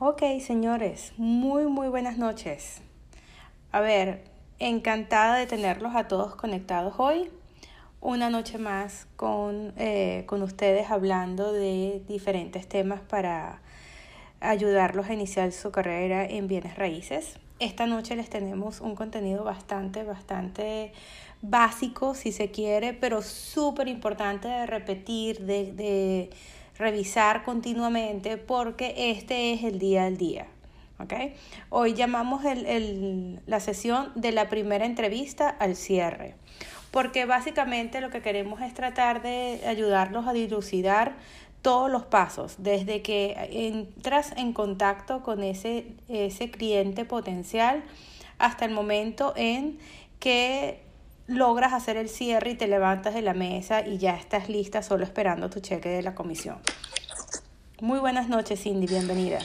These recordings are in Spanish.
Ok, señores, muy, muy buenas noches. A ver, encantada de tenerlos a todos conectados hoy. Una noche más con, eh, con ustedes hablando de diferentes temas para ayudarlos a iniciar su carrera en bienes raíces. Esta noche les tenemos un contenido bastante, bastante básico, si se quiere, pero súper importante de repetir, de, de revisar continuamente porque este es el día al día. Hoy llamamos el, el, la sesión de la primera entrevista al cierre, porque básicamente lo que queremos es tratar de ayudarlos a dilucidar todos los pasos, desde que entras en contacto con ese, ese cliente potencial hasta el momento en que logras hacer el cierre y te levantas de la mesa y ya estás lista solo esperando tu cheque de la comisión. Muy buenas noches, Cindy, bienvenida.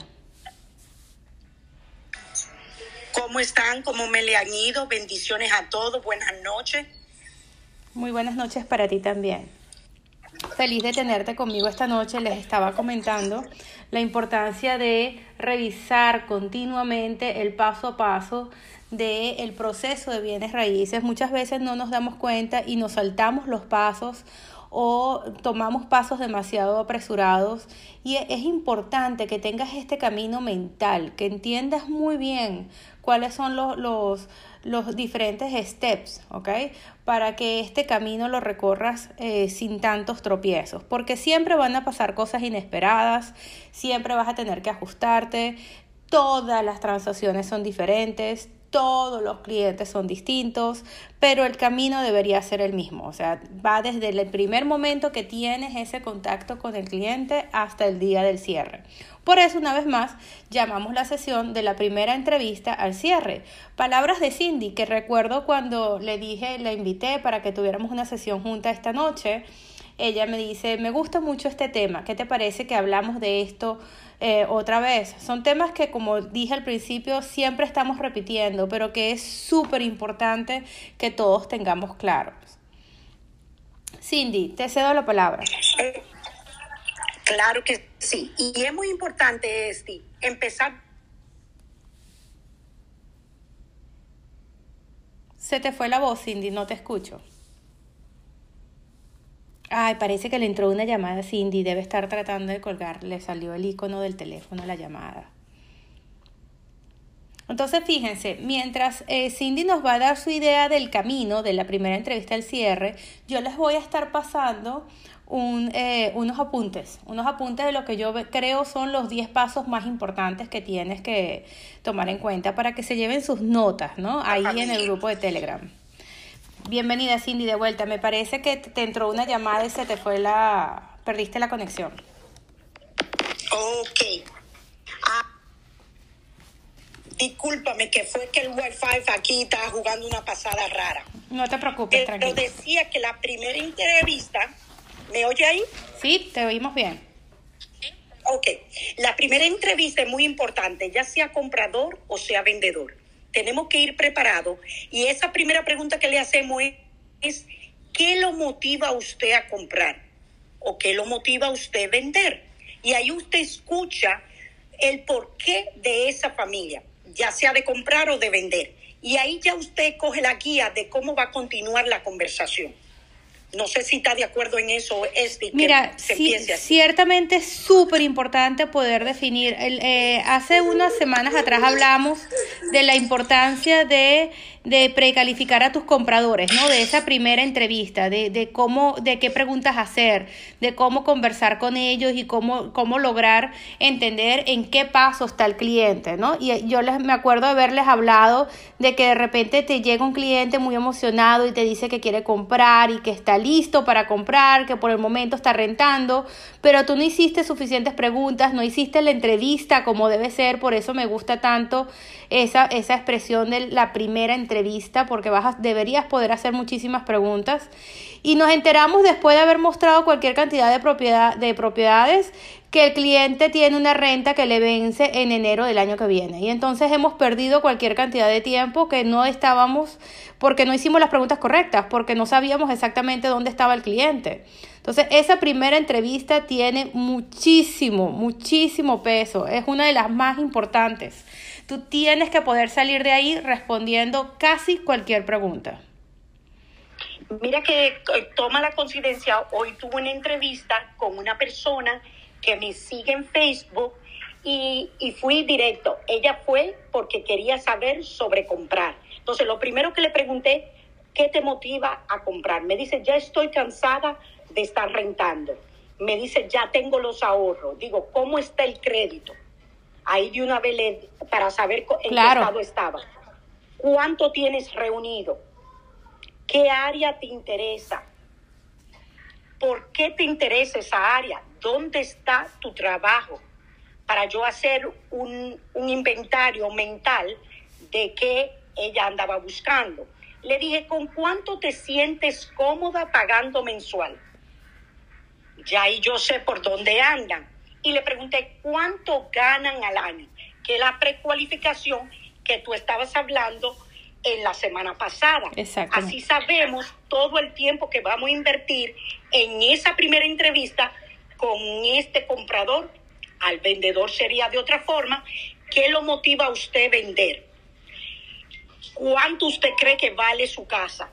¿Cómo están? ¿Cómo me le han ido? Bendiciones a todos, buenas noches. Muy buenas noches para ti también. Feliz de tenerte conmigo esta noche. Les estaba comentando la importancia de revisar continuamente el paso a paso del el proceso de bienes raíces. Muchas veces no nos damos cuenta y nos saltamos los pasos o tomamos pasos demasiado apresurados y es importante que tengas este camino mental, que entiendas muy bien cuáles son los, los, los diferentes steps, ¿ok? Para que este camino lo recorras eh, sin tantos tropiezos, porque siempre van a pasar cosas inesperadas, siempre vas a tener que ajustarte, todas las transacciones son diferentes, todos los clientes son distintos, pero el camino debería ser el mismo. O sea, va desde el primer momento que tienes ese contacto con el cliente hasta el día del cierre. Por eso, una vez más, llamamos la sesión de la primera entrevista al cierre. Palabras de Cindy, que recuerdo cuando le dije, la invité para que tuviéramos una sesión junta esta noche. Ella me dice, me gusta mucho este tema, ¿qué te parece que hablamos de esto? eh, otra vez. Son temas que, como dije al principio, siempre estamos repitiendo, pero que es súper importante que todos tengamos claros. Cindy, te cedo la palabra. Eh, claro que sí. Y es muy importante, este, empezar. Se te fue la voz, Cindy, no te escucho. Ay, parece que le entró una llamada a Cindy, debe estar tratando de colgar, le salió el icono del teléfono la llamada. Entonces, fíjense, mientras eh, Cindy nos va a dar su idea del camino de la primera entrevista al cierre, yo les voy a estar pasando un, eh, unos apuntes, unos apuntes de lo que yo creo son los 10 pasos más importantes que tienes que tomar en cuenta para que se lleven sus notas, ¿no? Ahí en el grupo de Telegram. Bienvenida Cindy de vuelta. Me parece que te entró una llamada y se te fue la... perdiste la conexión. Ok. Ah, discúlpame que fue que el wifi aquí estaba jugando una pasada rara. No te preocupes, Pero tranquila. decía que la primera entrevista, ¿me oye ahí? Sí, te oímos bien. Ok, la primera entrevista es muy importante, ya sea comprador o sea vendedor. Tenemos que ir preparados y esa primera pregunta que le hacemos es, ¿qué lo motiva a usted a comprar? ¿O qué lo motiva a usted a vender? Y ahí usted escucha el porqué de esa familia, ya sea de comprar o de vender. Y ahí ya usted coge la guía de cómo va a continuar la conversación. No sé si está de acuerdo en eso, Esti. que Mira, se sí, empiece así. ciertamente es súper importante poder definir. El, eh, hace unas semanas atrás hablamos de la importancia de, de precalificar a tus compradores, ¿no? De esa primera entrevista, de, de cómo, de qué preguntas hacer, de cómo conversar con ellos y cómo, cómo lograr entender en qué paso está el cliente, ¿no? Y yo les, me acuerdo haberles hablado de que de repente te llega un cliente muy emocionado y te dice que quiere comprar y que está listo para comprar, que por el momento está rentando, pero tú no hiciste suficientes preguntas, no hiciste la entrevista como debe ser, por eso me gusta tanto esa, esa expresión de la primera entrevista, porque vas a, deberías poder hacer muchísimas preguntas. Y nos enteramos después de haber mostrado cualquier cantidad de, propiedad, de propiedades que el cliente tiene una renta que le vence en enero del año que viene. Y entonces hemos perdido cualquier cantidad de tiempo que no estábamos, porque no hicimos las preguntas correctas, porque no sabíamos exactamente dónde estaba el cliente. Entonces, esa primera entrevista tiene muchísimo, muchísimo peso. Es una de las más importantes. Tú tienes que poder salir de ahí respondiendo casi cualquier pregunta. Mira que eh, toma la coincidencia, hoy tuve una entrevista con una persona que me sigue en Facebook y, fui directo. Ella fue porque quería saber sobre comprar. Entonces, lo primero que le pregunté, ¿qué te motiva a comprar? Me dice, ya estoy cansada de estar rentando. Me dice, ya tengo los ahorros. Digo, ¿cómo está el crédito? Ahí de una vez para saber en qué estado estaba. ¿Cuánto tienes reunido? ¿Qué área te interesa? ¿Por qué te interesa esa área? ¿Dónde está tu trabajo? Para yo hacer un, inventario mental de qué ella andaba buscando. Le dije, ¿con cuánto te sientes cómoda pagando mensual? Ya ahí yo sé por dónde andan. Y le pregunté, ¿cuánto ganan al año? Que la precualificación que tú estabas hablando en la semana pasada. Así sabemos todo el tiempo que vamos a invertir en esa primera entrevista con este comprador. Al vendedor sería de otra forma. ¿Qué lo motiva a usted a vender? ¿Cuánto usted cree que vale su casa?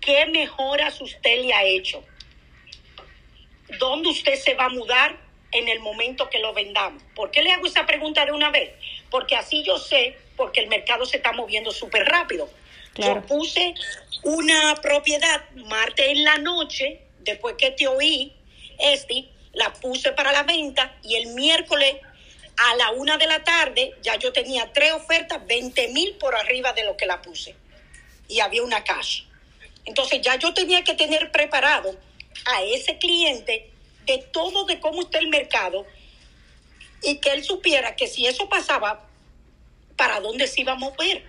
¿Qué mejoras usted le ha hecho? ¿Dónde usted se va a mudar en el momento que lo vendamos? ¿Por qué le hago esa pregunta de una vez? Porque así yo sé porque el mercado se está moviendo súper rápido. Yo puse una propiedad martes en la noche, después que te oí, este, la puse para la venta y el miércoles a la una de la tarde ya yo tenía tres ofertas, 20 mil por arriba de lo que la puse. Y había una cash. Entonces ya yo tenía que tener preparado a ese cliente de todo de cómo está el mercado y que él supiera que si eso pasaba, para dónde se iba a mover.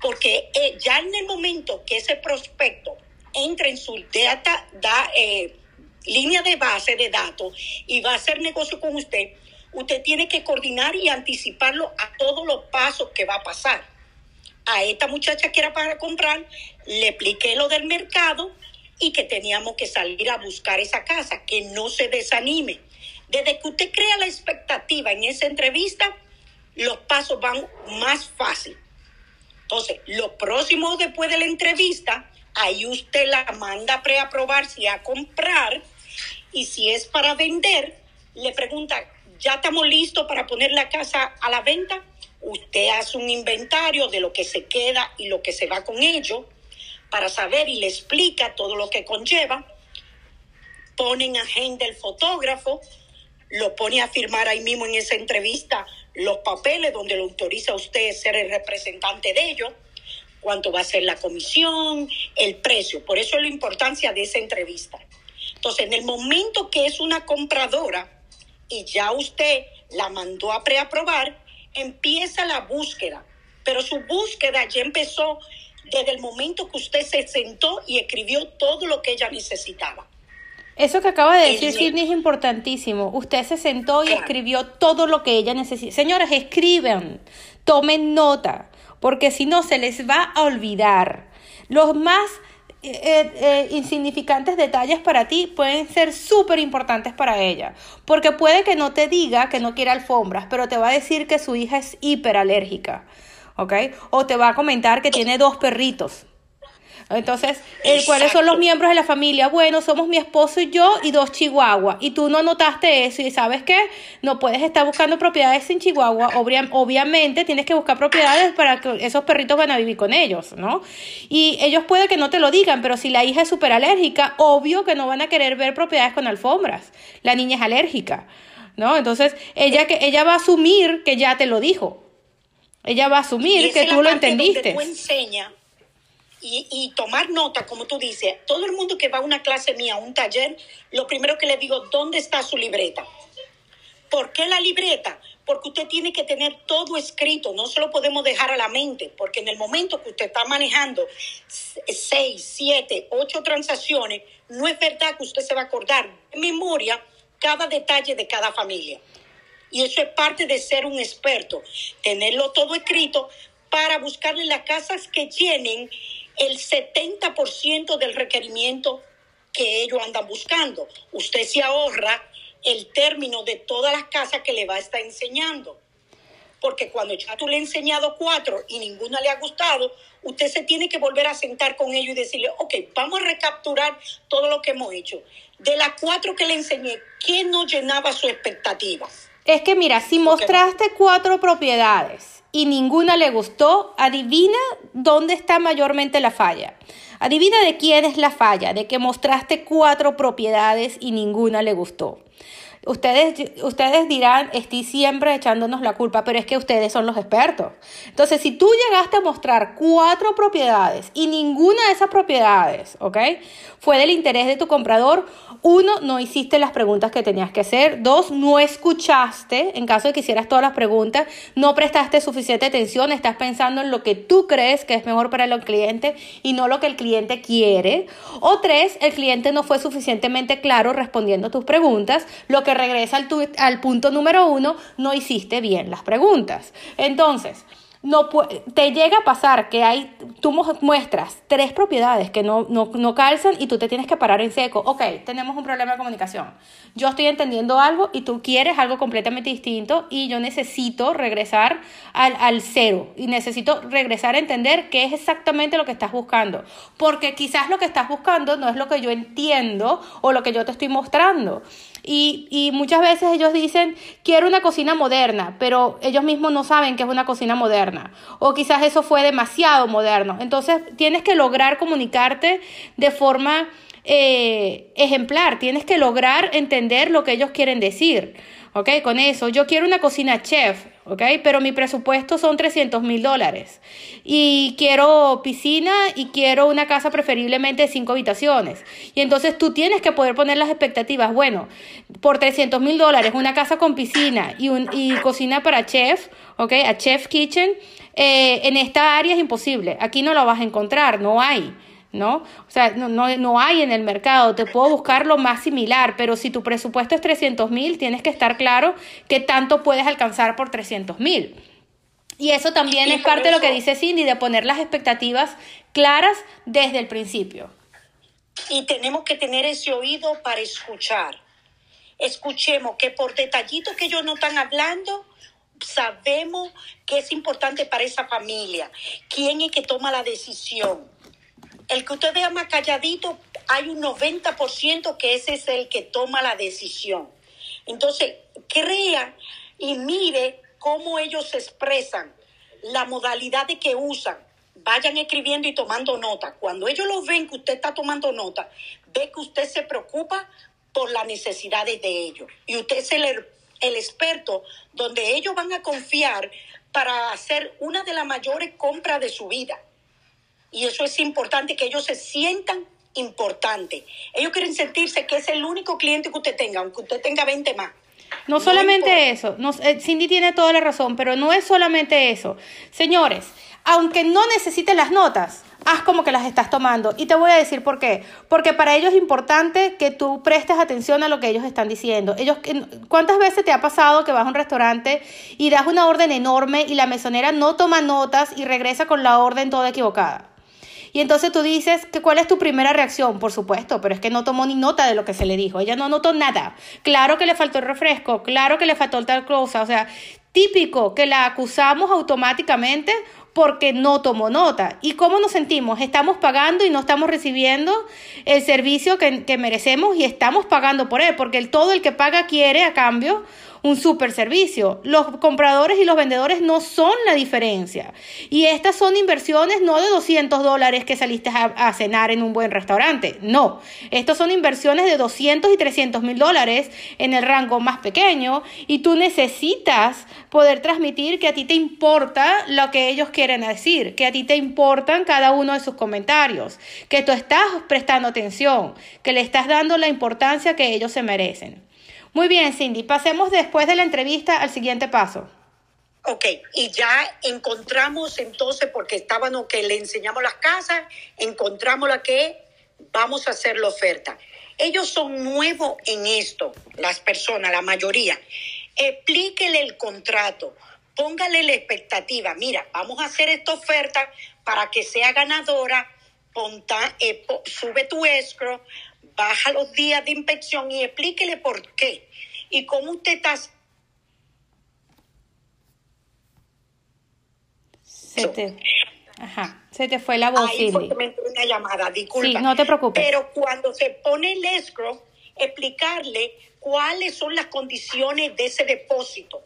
Porque eh, ya en el momento que ese prospecto entra en su data, da, eh, línea de base de datos y va a hacer negocio con usted, usted tiene que coordinar y anticiparlo a todos los pasos que va a pasar. A esta muchacha que era para comprar, le expliqué lo del mercado y que teníamos que salir a buscar esa casa, que no se desanime. Desde que usted crea la expectativa en esa entrevista, los pasos van más fácil. Entonces, lo próximo después de la entrevista, ahí usted la manda a preaprobar si a comprar y si es para vender, le pregunta, ¿ya estamos listos para poner la casa a la venta? Usted hace un inventario de lo que se queda y lo que se va con ello para saber y le explica todo lo que conlleva. Ponen agenda el fotógrafo, lo pone a firmar ahí mismo en esa entrevista los papeles donde lo autoriza a usted ser el representante de ellos, cuánto va a ser la comisión, el precio. Por eso es la importancia de esa entrevista. Entonces, en el momento que es una compradora y ya usted la mandó a preaprobar, empieza la búsqueda. Pero su búsqueda ya empezó desde el momento que usted se sentó y escribió todo lo que ella necesitaba. Eso que acaba de decir Sidney es importantísimo. Usted se sentó y escribió todo lo que ella necesita. Señoras, escriben, tomen nota, porque si no se les va a olvidar. Los más eh, eh, eh, insignificantes detalles para ti pueden ser súper importantes para ella, porque puede que no te diga que no quiere alfombras, pero te va a decir que su hija es hiperalérgica, ¿ok? O te va a comentar que tiene dos perritos. Entonces, ¿cuáles son los miembros de la familia? Bueno, somos mi esposo y yo y dos chihuahuas. Y tú no notaste eso y sabes qué, no puedes estar buscando propiedades sin chihuahua. obviamente tienes que buscar propiedades para que esos perritos van a vivir con ellos, ¿no? Y ellos puede que no te lo digan, pero si la hija es súper alérgica, obvio que no van a querer ver propiedades con alfombras. La niña es alérgica, ¿no? Entonces, ella, que, ella va a asumir que ya te lo dijo. Ella va a asumir que tú lo entendiste. Tú enseña y, tomar nota, como tú dices, todo el mundo que va a una clase mía, a un taller, lo primero que le digo, ¿dónde está su libreta? ¿Por qué la libreta? Porque usted tiene que tener todo escrito, no se lo podemos dejar a la mente, porque en el momento que usted está manejando seis, siete, ocho transacciones, no es verdad que usted se va a acordar de memoria cada detalle de cada familia. Y eso es parte de ser un experto, tenerlo todo escrito para buscarle las casas que llenen el 70% del requerimiento que ellos andan buscando. Usted se ahorra el término de todas las casas que le va a estar enseñando. Porque cuando ya tú le has enseñado cuatro y ninguna le ha gustado, usted se tiene que volver a sentar con ellos y decirle, ok, vamos a recapturar todo lo que hemos hecho. De las cuatro que le enseñé, ¿quién no llenaba su expectativa? Es que mira, si mostraste cuatro propiedades y ninguna le gustó, adivina dónde está mayormente la falla. Adivina de quién es la falla, de que mostraste cuatro propiedades y ninguna le gustó. Ustedes, ustedes dirán, estoy siempre echándonos la culpa, pero es que ustedes son los expertos. Entonces, si tú llegaste a mostrar cuatro propiedades y ninguna de esas propiedades, ¿ok? Fue del interés de tu comprador, uno, no hiciste las preguntas que tenías que hacer. Dos, no escuchaste, en caso de que hicieras todas las preguntas, no prestaste suficiente atención, estás pensando en lo que tú crees que es mejor para el cliente y no lo que el cliente quiere. O tres, el cliente no fue suficientemente claro respondiendo tus preguntas, lo que regresa al, punto número uno, no hiciste bien las preguntas. Entonces, no te llega a pasar que hay, tú muestras tres propiedades que no, no, no, calzan y tú te tienes que parar en seco. Ok, tenemos un problema de comunicación. Yo estoy entendiendo algo y tú quieres algo completamente distinto y yo necesito regresar al, al cero y necesito regresar a entender qué es exactamente lo que estás buscando. Porque quizás lo que estás buscando no es lo que yo entiendo o lo que yo te estoy mostrando. Y, y, muchas veces ellos dicen, quiero una cocina moderna, pero ellos mismos no saben que es una cocina moderna. O quizás eso fue demasiado moderno. Entonces tienes que lograr comunicarte de forma eh, ejemplar, tienes que lograr entender lo que ellos quieren decir. ¿Ok? Con eso, yo quiero una cocina chef, ¿ok? Pero mi presupuesto son 300 mil dólares. Y quiero piscina y quiero una casa preferiblemente de cinco habitaciones. Y entonces tú tienes que poder poner las expectativas. Bueno, por 300 mil dólares, una casa con piscina y, un, y cocina para chef, ¿ok? A chef kitchen. Eh, en esta área es imposible. Aquí no lo vas a encontrar, no hay. ¿No? O sea, no, no, no, hay en el mercado, te puedo buscar lo más similar, pero si tu presupuesto es 300 mil, tienes que estar claro que tanto puedes alcanzar por 300 mil. Y eso también es parte de lo que dice Cindy, de poner las expectativas claras desde el principio. Y tenemos que tener ese oído para escuchar. Escuchemos que por detallitos que ellos no están hablando, sabemos que es importante para esa familia. ¿Quién es que toma la decisión? El que usted vea más calladito, hay un 90% que ese es el que toma la decisión. Entonces, crea y mire cómo ellos se expresan, la modalidad de que usan. Vayan escribiendo y tomando nota. Cuando ellos lo ven que usted está tomando nota, ve que usted se preocupa por las necesidades de ellos. Y usted es el, el experto donde ellos van a confiar para hacer una de las mayores compras de su vida. Y eso es importante, que ellos se sientan importantes. Ellos quieren sentirse que es el único cliente que usted tenga, aunque usted tenga 20 más. No, solamente eso, no, eh, Cindy tiene toda la razón, pero no es solamente eso. Señores, aunque no necesites las notas, haz como que las estás tomando. Y te voy a decir por qué. Porque para ellos es importante que tú prestes atención a lo que ellos están diciendo. Ellos, ¿Cuántas veces te ha pasado que vas a un restaurante y das una orden enorme y la mesonera no toma notas y regresa con la orden toda equivocada? Y entonces tú dices, que ¿cuál es tu primera reacción? Por supuesto, pero es que no tomó ni nota de lo que se le dijo. Ella no notó nada. Claro que le faltó el refresco, claro que le faltó el tal cosa. O sea, típico que la acusamos automáticamente porque no tomó nota. ¿Y cómo nos sentimos? Estamos pagando y no estamos recibiendo el servicio que, merecemos y estamos pagando por él, porque todo el que paga quiere a cambio un super servicio. Los compradores y los vendedores no son la diferencia. Y estas son inversiones no de 200 dólares que saliste a, cenar en un buen restaurante. No, estas son inversiones de 200 y 300 mil dólares en el rango más pequeño y tú necesitas poder transmitir que a ti te importa lo que ellos quieren decir, que a ti te importan cada uno de sus comentarios, que tú estás prestando atención, que le estás dando la importancia que ellos se merecen. Muy bien, Cindy. Pasemos después de la entrevista al siguiente paso. Ok, y ya encontramos entonces, porque estábamos que le enseñamos las casas, encontramos la que vamos a hacer la oferta. Ellos son nuevos en esto, las personas, la mayoría. Explíquele el contrato, póngale la expectativa. Mira, vamos a hacer esta oferta para que sea ganadora. Ponta, eh, sube tu escro, baja los días de inspección y explíquele por qué. Y cómo usted está Se te, ajá, se te fue la voz, Ahí fue que me entró una llamada, disculpa. Sí, no te preocupes. Pero cuando se pone el escrow, explicarle cuáles son las condiciones de ese depósito,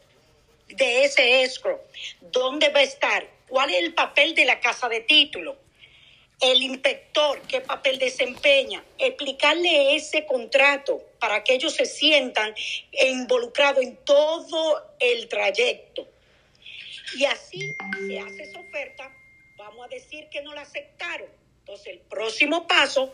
de ese escrow, dónde va a estar, cuál es el papel de la casa de título, el inspector, qué papel desempeña, explicarle ese contrato para que ellos se sientan involucrados en todo el trayecto. Y así se hace esa oferta, vamos a decir que no la aceptaron. Entonces, el próximo paso,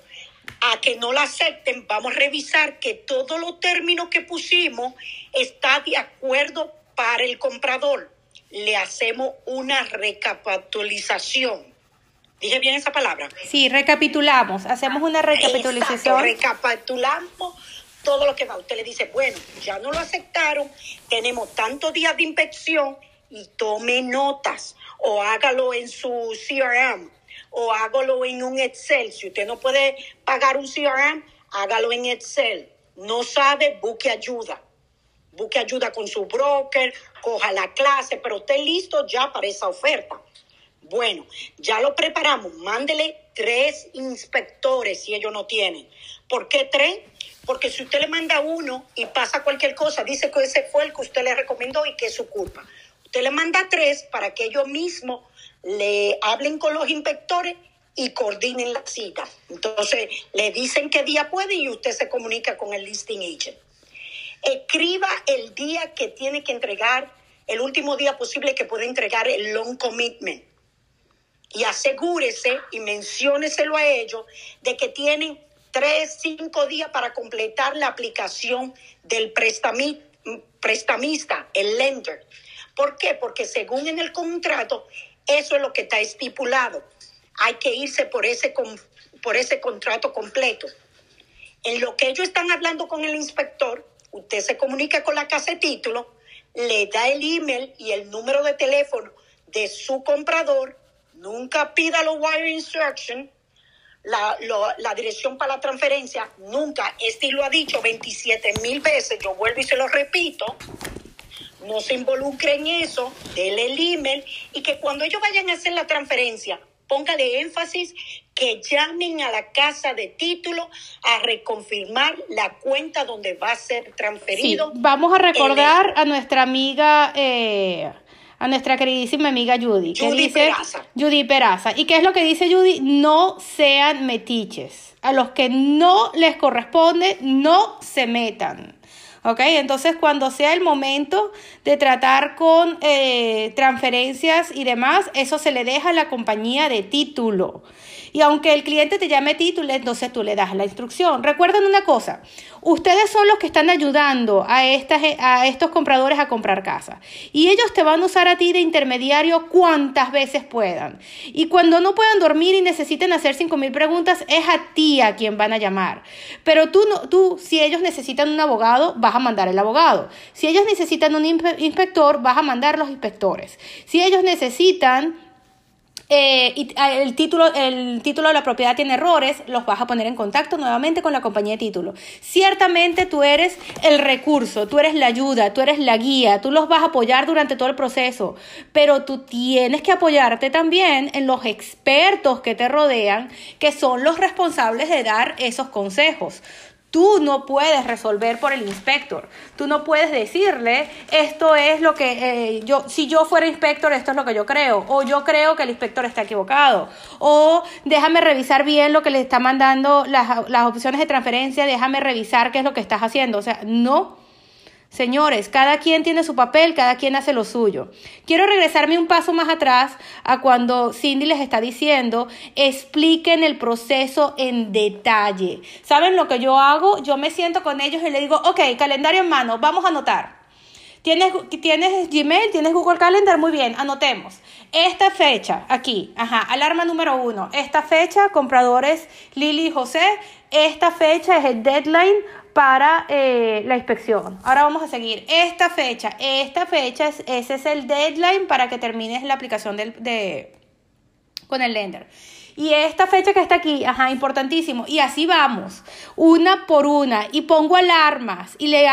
a que no la acepten, vamos a revisar que todos los términos que pusimos está de acuerdo para el comprador. Le hacemos una recapitalización. ¿Dije bien esa palabra? Sí, recapitulamos, hacemos una recapitalización. recapitulamos todo lo que va. Usted le dice, bueno, ya no lo aceptaron, tenemos tantos días de inspección y tome notas o hágalo en su CRM o hágalo en un Excel. Si usted no puede pagar un CRM, hágalo en Excel. No sabe, busque ayuda. Busque ayuda con su broker, coja la clase, pero esté listo ya para esa oferta. Bueno, ya lo preparamos. Mándele tres inspectores si ellos no tienen. ¿Por qué tres? Porque si usted le manda uno y pasa cualquier cosa, dice que ese fue el que usted le recomendó y que es su culpa. Usted le manda tres para que ellos mismos le hablen con los inspectores y coordinen la cita. Entonces, le dicen qué día puede y usted se comunica con el listing agent. Escriba el día que tiene que entregar, el último día posible que puede entregar el loan commitment. Y asegúrese y mencióneselo a ellos de que tienen tres, cinco días para completar la aplicación del prestamista, el lender. ¿Por qué? Porque según en el contrato, eso es lo que está estipulado. Hay que irse por ese, por ese contrato completo. En lo que ellos están hablando con el inspector, usted se comunica con la casa de título, le da el email y el número de teléfono de su comprador, nunca pida los wire instruction, la, la dirección para la transferencia, nunca, este lo ha dicho 27 mil veces, yo vuelvo y se lo repito, no se involucre en eso, déle el email y que cuando ellos vayan a hacer la transferencia, póngale énfasis que llamen a la casa de título a reconfirmar la cuenta donde va a ser transferido. vamos a recordar a nuestra amiga, eh, a nuestra queridísima amiga Judy. Que Judy dice, Peraza. Judy Peraza. ¿Y qué es lo que dice Judy? No sean metiches. A los que no les corresponde, no se metan. ¿Ok? Entonces, cuando sea el momento de tratar con eh, transferencias y demás, eso se le deja a la compañía de título. Y aunque el cliente te llame título, entonces tú le das la instrucción. Recuerden una cosa, ustedes son los que están ayudando a, estas, a estos compradores a comprar casa. Y ellos te van a usar a ti de intermediario cuantas veces puedan. Y cuando no puedan dormir y necesiten hacer 5.000 preguntas, es a ti a quien van a llamar. Pero tú, no, tú, si ellos necesitan un abogado, vas a mandar el abogado. Si ellos necesitan un inspector, vas a mandar los inspectores. Si ellos necesitan eh, ah, el título, el título de la propiedad tiene errores, los vas a poner en contacto nuevamente con la compañía de título. Ciertamente tú eres el recurso, tú eres la ayuda, tú eres la guía, tú los vas a apoyar durante todo el proceso, pero tú tienes que apoyarte también en los expertos que te rodean, que son los responsables de dar esos consejos. Tú no puedes resolver por el inspector. Tú no puedes decirle, esto es lo que eh, yo, si yo fuera inspector, esto es lo que yo creo. O yo creo que el inspector está equivocado. O déjame revisar bien lo que le está mandando las, las opciones de transferencia, déjame revisar qué es lo que estás haciendo. O sea, no. Señores, cada quien tiene su papel, cada quien hace lo suyo. Quiero regresarme un paso más atrás a cuando Cindy les está diciendo, expliquen el proceso en detalle. ¿Saben lo que yo hago? Yo me siento con ellos y le digo, ok, calendario en mano, vamos a anotar. ¿Tienes, ¿Tienes Gmail? ¿Tienes Google Calendar? Muy bien, anotemos. Esta fecha, aquí, ajá, alarma número uno. Esta fecha, compradores Lili y José. Esta fecha es el deadline para eh, la inspección. Ahora vamos a seguir. Esta fecha, esta fecha, es, ese es el deadline para que termines la aplicación del, de, con el lender. Y esta fecha que está aquí, ajá, importantísimo. Y así vamos, una por una. Y pongo alarmas. Y le,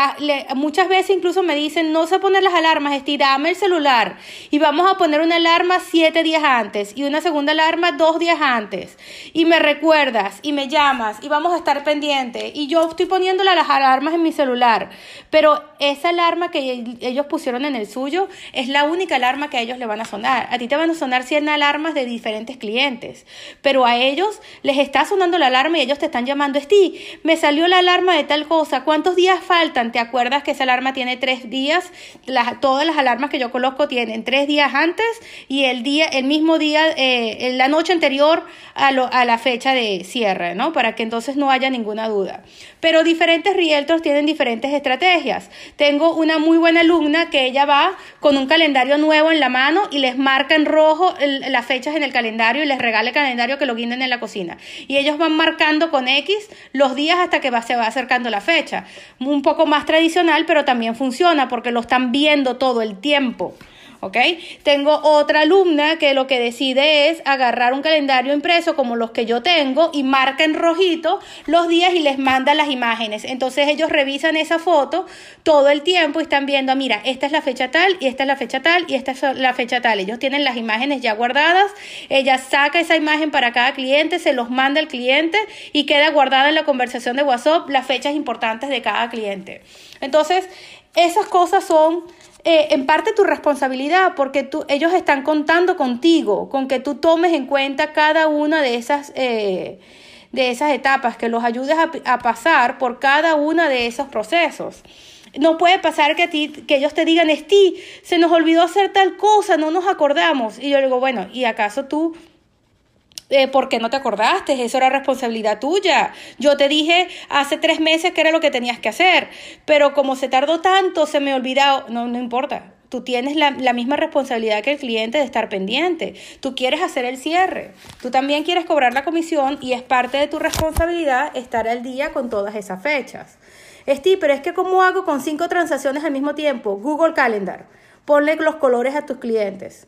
muchas veces incluso me dicen, no sé poner las alarmas, estirame el celular. Y vamos a poner una alarma siete días antes. Y una segunda alarma dos días antes. Y me recuerdas y me llamas y vamos a estar pendientes. Y yo estoy poniéndole las alarmas en mi celular. Pero esa alarma que ellos pusieron en el suyo es la única alarma que a ellos le van a sonar. A ti te van a sonar 100 alarmas de diferentes clientes pero a ellos les está sonando la alarma y ellos te están llamando, Esti, me salió la alarma de tal cosa, ¿cuántos días faltan? ¿Te acuerdas que esa alarma tiene tres días? todas las alarmas que yo coloco tienen tres días antes y el día, el mismo día, eh, la noche anterior a, a la fecha de cierre, ¿no? Para que entonces no haya ninguna duda. Pero diferentes realtors tienen diferentes estrategias. Tengo una muy buena alumna que ella va con un calendario nuevo en la mano y les marca en rojo las fechas en el calendario y les regala el calendario que lo guinden en la cocina. Y ellos van marcando con X los días hasta que se va acercando la fecha. Un poco más tradicional, pero también funciona porque lo están viendo todo el tiempo. ¿Ok? Tengo otra alumna que lo que decide es agarrar un calendario impreso como los que yo tengo y marca en rojito los días y les manda las imágenes. Entonces ellos revisan esa foto todo el tiempo y están viendo, mira, esta es la fecha tal y esta es la fecha tal y esta es la fecha tal. Ellos tienen las imágenes ya guardadas, ella saca esa imagen para cada cliente, se los manda al cliente y queda guardada en la conversación de WhatsApp las fechas importantes de cada cliente. Entonces, esas cosas son eh, en parte tu responsabilidad, porque tú, ellos están contando contigo, con que tú tomes en cuenta cada una de esas, eh, de esas etapas, que los ayudes a, pasar por cada una de esos procesos. No puede pasar que, a ti, que ellos te digan, Esti, se nos olvidó hacer tal cosa, no nos acordamos. Y yo digo, bueno, ¿y acaso tú eh, ¿por qué no te acordaste? Eso era responsabilidad tuya. Yo te dije hace tres meses que era lo que tenías que hacer, pero como se tardó tanto, se me olvidó. No, no importa. Tú tienes la, la, misma responsabilidad que el cliente de estar pendiente. Tú quieres hacer el cierre. Tú también quieres cobrar la comisión y es parte de tu responsabilidad estar al día con todas esas fechas. Esti, pero es que ¿cómo hago con cinco transacciones al mismo tiempo? Google Calendar. Ponle los colores a tus clientes.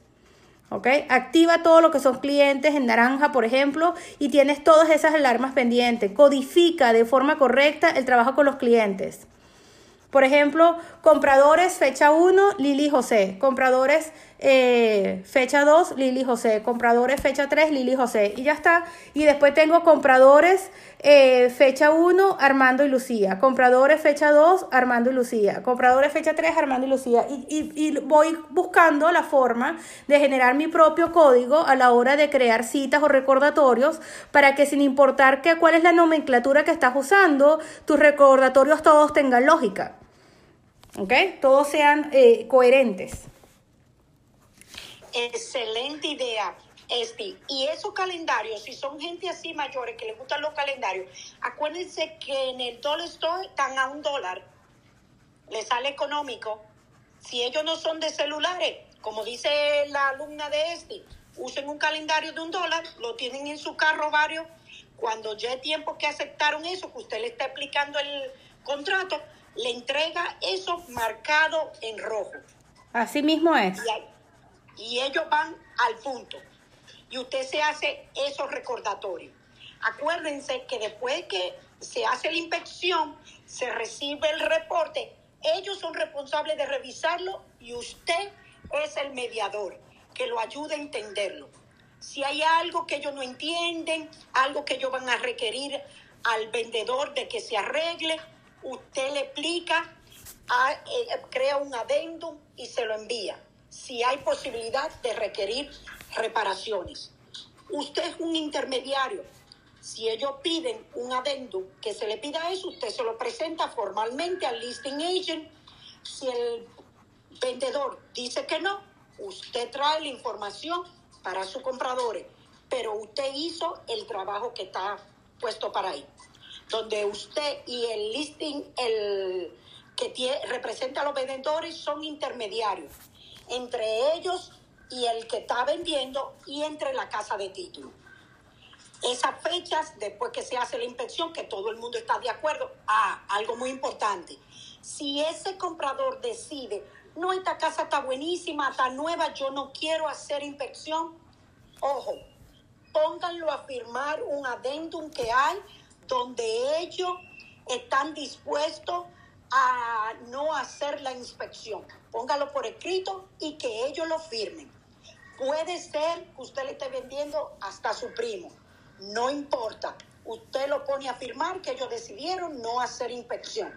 ¿Ok? Activa todo lo que son clientes en naranja, por ejemplo, y tienes todas esas alarmas pendientes. Codifica de forma correcta el trabajo con los clientes. Por ejemplo, compradores fecha 1, Lili José. Compradores eh, fecha 2, Lili José. Compradores fecha 3, Lili José. Y ya está. Y después tengo compradores eh, fecha 1, Armando y Lucía. Compradores fecha 2, Armando y Lucía. Compradores fecha 3, Armando y Lucía. Y, y, voy buscando la forma de generar mi propio código a la hora de crear citas o recordatorios para que sin importar que, cuál es la nomenclatura que estás usando, tus recordatorios todos tengan lógica. ¿ok? Todos sean eh, coherentes. Excelente idea. Este, y esos calendarios, si son gente así mayores que les gustan los calendarios, acuérdense que en el dollar store están a un dólar. Les sale económico. Si ellos no son de celulares, como dice la alumna de este, usen un calendario de un dólar, lo tienen en su carro varios. Cuando ya tiempo que aceptaron eso, que usted le está explicando el contrato, le entrega eso marcado en rojo. Así mismo es. Y, ellos van al punto. Y usted se hace esos recordatorios. Acuérdense que después que se hace la inspección, se recibe el reporte, ellos son responsables de revisarlo y usted es el mediador que lo ayude a entenderlo. Si hay algo que ellos no entienden, algo que ellos van a requerir al vendedor de que se arregle, usted le explica, eh, crea un adendum y se lo envía. Si hay posibilidad de requerir reparaciones. Usted es un intermediario. Si ellos piden un adendum que se le pida eso, usted se lo presenta formalmente al listing agent Si el vendedor dice que no, usted trae la información para sus compradores, pero usted hizo el trabajo que está puesto para ahí, donde usted y el listing, el que representa a los vendedores, son intermediarios entre ellos y el que está vendiendo y entre la casa de título. Esas fechas, después que se hace la inspección, que todo el mundo está de acuerdo, ah, algo muy importante. Si ese comprador decide, no, esta casa está buenísima, está nueva, yo no quiero hacer inspección, ojo, pónganlo a firmar un adendum que hay donde ellos están dispuestos a no hacer la inspección. Póngalo por escrito y que ellos lo firmen. Puede ser que usted le esté vendiendo hasta su primo. No importa. Usted lo pone a firmar que ellos decidieron no hacer inspección.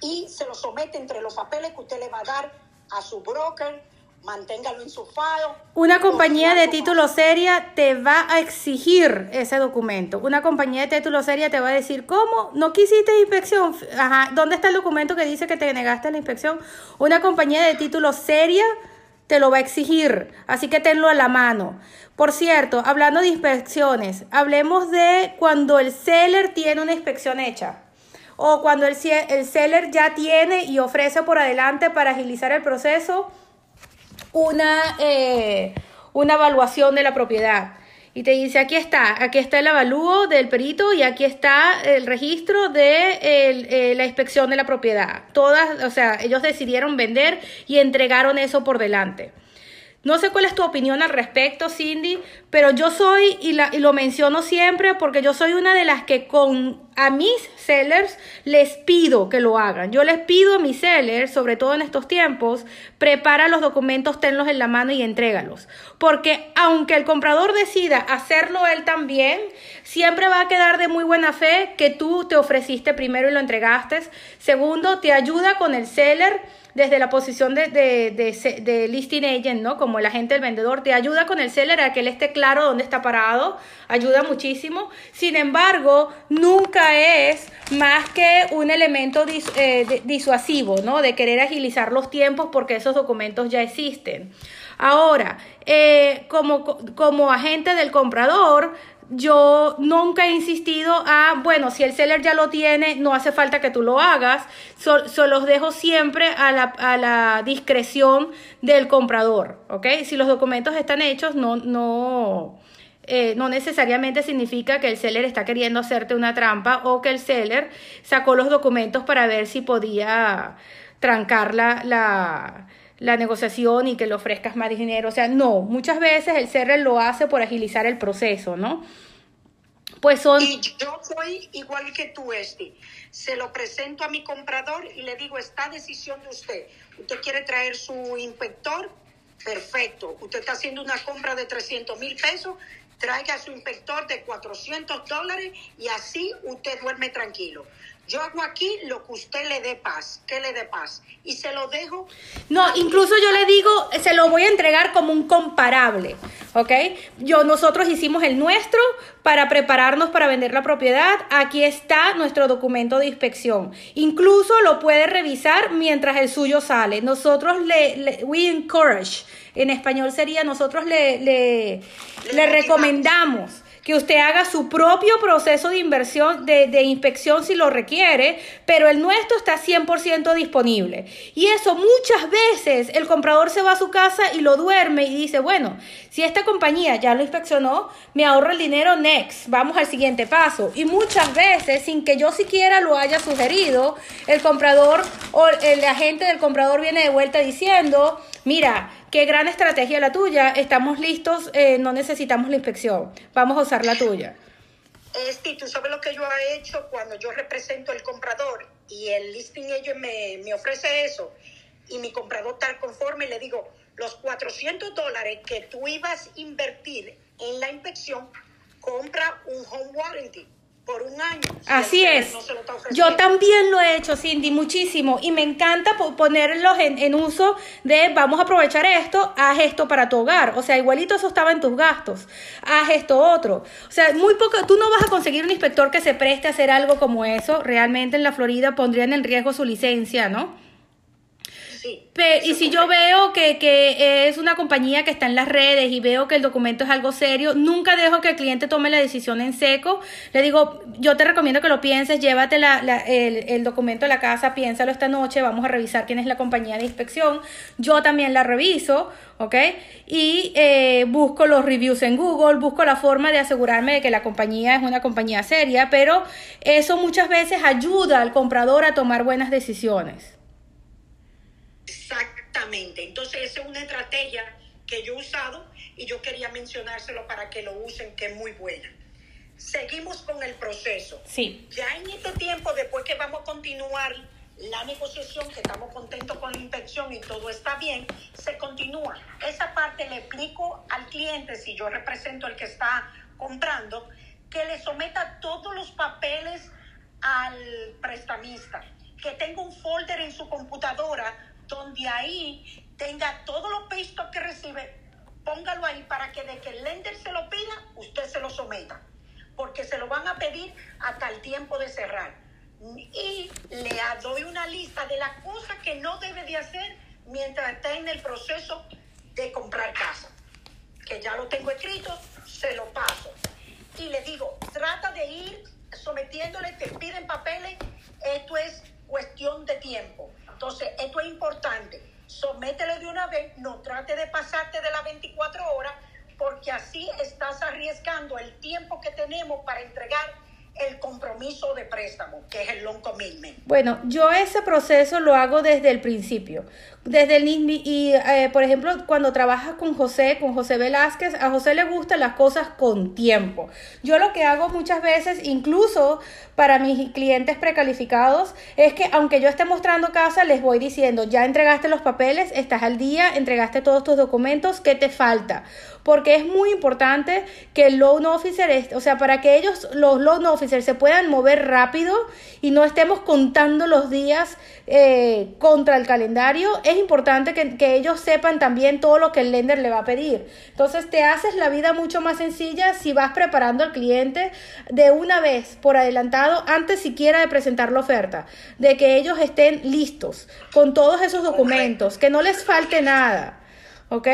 Y se lo somete entre los papeles que usted le va a dar a su broker manténgalo en su file. Una compañía de título seria te va a exigir ese documento. Una compañía de título seria te va a decir, ¿cómo? ¿No quisiste inspección? Ajá, ¿dónde está el documento que dice que te negaste la inspección? Una compañía de título seria te lo va a exigir, así que tenlo a la mano. Por cierto, hablando de inspecciones, hablemos de cuando el seller tiene una inspección hecha o cuando el, el seller ya tiene y ofrece por adelante para agilizar el proceso una, eh, una evaluación de la propiedad. Y te dice, aquí está, aquí está el avalúo del perito y aquí está el registro de eh, la inspección de la propiedad. Todas, o sea, ellos decidieron vender y entregaron eso por delante. No sé cuál es tu opinión al respecto, Cindy, pero yo soy, y, lo menciono siempre, porque yo soy una de las que con a mis sellers les pido que lo hagan. Yo les pido a mis sellers, sobre todo en estos tiempos, prepara los documentos, tenlos en la mano y entrégalos. Porque aunque el comprador decida hacerlo él también, siempre va a quedar de muy buena fe que tú te ofreciste primero y lo entregaste. Segundo, te ayuda con el seller desde la posición de, de, listing agent, ¿no? Como el agente del vendedor, te ayuda con el seller a que él esté claro dónde está parado, ayuda muchísimo. Sin embargo, nunca es más que un elemento eh, disuasivo, ¿no? De querer agilizar los tiempos porque esos documentos ya existen. Ahora, eh, como, como agente del comprador, yo nunca he insistido a, bueno, si el seller ya lo tiene, no hace falta que tú lo hagas, solo los dejo siempre a la, a la, discreción del comprador, ¿ok? Si los documentos están hechos, no, no, eh, no necesariamente significa que el seller está queriendo hacerte una trampa o que el seller sacó los documentos para ver si podía trancar la, la la negociación y que le ofrezcas más dinero. O sea, no, muchas veces el CR lo hace por agilizar el proceso, ¿no? Pues son... Y yo soy igual que tú, Esti. Se lo presento a mi comprador y le digo, esta decisión de usted. ¿Usted quiere traer su inspector? Perfecto. Usted está haciendo una compra de 300 mil pesos, traiga su inspector de 400 dólares y así usted duerme tranquilo. Yo hago aquí lo que usted le dé paz, que le dé paz. Y se lo dejo. No, incluso yo le digo, se lo voy a entregar como un comparable, ¿ok? Yo, nosotros hicimos el nuestro para prepararnos para vender la propiedad. Aquí está nuestro documento de inspección. Incluso lo puede revisar mientras el suyo sale. Nosotros le, le we encourage, en español sería, nosotros le, le, le recomendamos que usted haga su propio proceso de inversión, de, inspección si lo requiere, pero el nuestro está 100% disponible. Y eso muchas veces el comprador se va a su casa y lo duerme y dice, bueno, si esta compañía ya lo inspeccionó, me ahorro el dinero, next, vamos al siguiente paso. Y muchas veces, sin que yo siquiera lo haya sugerido, el comprador o el agente del comprador viene de vuelta diciendo, mira, qué gran estrategia la tuya, estamos listos, eh, no necesitamos la inspección, vamos a usar la tuya. Esti, tú sabes lo que yo he hecho cuando yo represento el comprador y el listing ellos me, me ofrece eso y mi comprador está conforme y le digo, los 400 dólares que tú ibas a invertir en la inspección, compra un home warranty por un año. Así es. Yo también lo he hecho, Cindy, muchísimo. Y me encanta ponerlos en, uso de vamos a aprovechar esto, haz esto para tu hogar. O sea, igualito eso estaba en tus gastos. Haz esto otro. O sea, muy poco, tú no vas a conseguir un inspector que se preste a hacer algo como eso. Realmente en la Florida pondrían en riesgo su licencia, ¿no? Y si yo veo que, que, es una compañía que está en las redes y veo que el documento es algo serio, nunca dejo que el cliente tome la decisión en seco. Le digo, yo te recomiendo que lo pienses, llévate la, el, el, documento a la casa, piénsalo esta noche, vamos a revisar quién es la compañía de inspección. Yo también la reviso, ¿ok? Y eh, busco los reviews en Google, busco la forma de asegurarme de que la compañía es una compañía seria, pero eso muchas veces ayuda al comprador a tomar buenas decisiones. Exactamente. Entonces, esa es una estrategia que yo he usado y yo quería mencionárselo para que lo usen, que es muy buena. Seguimos con el proceso. Sí. Ya en este tiempo, después que vamos a continuar la negociación, que estamos contentos con la inspección y todo está bien, se continúa. Esa parte le explico al cliente, si yo represento al que está comprando, que le someta todos los papeles al prestamista, que tenga un folder en su computadora donde ahí tenga todos los pistos que recibe, póngalo ahí para que de que el lender se lo pida, usted se lo someta, porque se lo van a pedir hasta el tiempo de cerrar. Y le doy una lista de las cosas que no debe de hacer mientras está en el proceso de comprar casa, que ya lo tengo escrito, se lo paso. Y le digo, trata de ir sometiéndole, te piden papeles, esto es cuestión de tiempo. Entonces, esto es importante. Sométele de una vez, no trate de pasarte de las 24 horas, porque así estás arriesgando el tiempo que tenemos para entregar el compromiso de préstamo, que es el long commitment. Bueno, yo ese proceso lo hago desde el principio. Desde el y eh, por ejemplo, cuando trabajas con José, con José Velázquez, a José le gustan las cosas con tiempo. Yo lo que hago muchas veces, incluso para mis clientes precalificados, es que aunque yo esté mostrando casa, les voy diciendo, ya entregaste los papeles, estás al día, entregaste todos tus documentos, ¿qué te falta? Porque es muy importante que el loan officer, o sea, para que ellos, los loan officers, se puedan mover rápido y no estemos contando los días eh, contra el calendario, es importante que, que, ellos sepan también todo lo que el lender le va a pedir. Entonces te haces la vida mucho más sencilla si vas preparando al cliente de una vez por adelantado, antes siquiera de presentar la oferta, de que ellos estén listos con todos esos documentos, que no les falte nada. ¿Ok?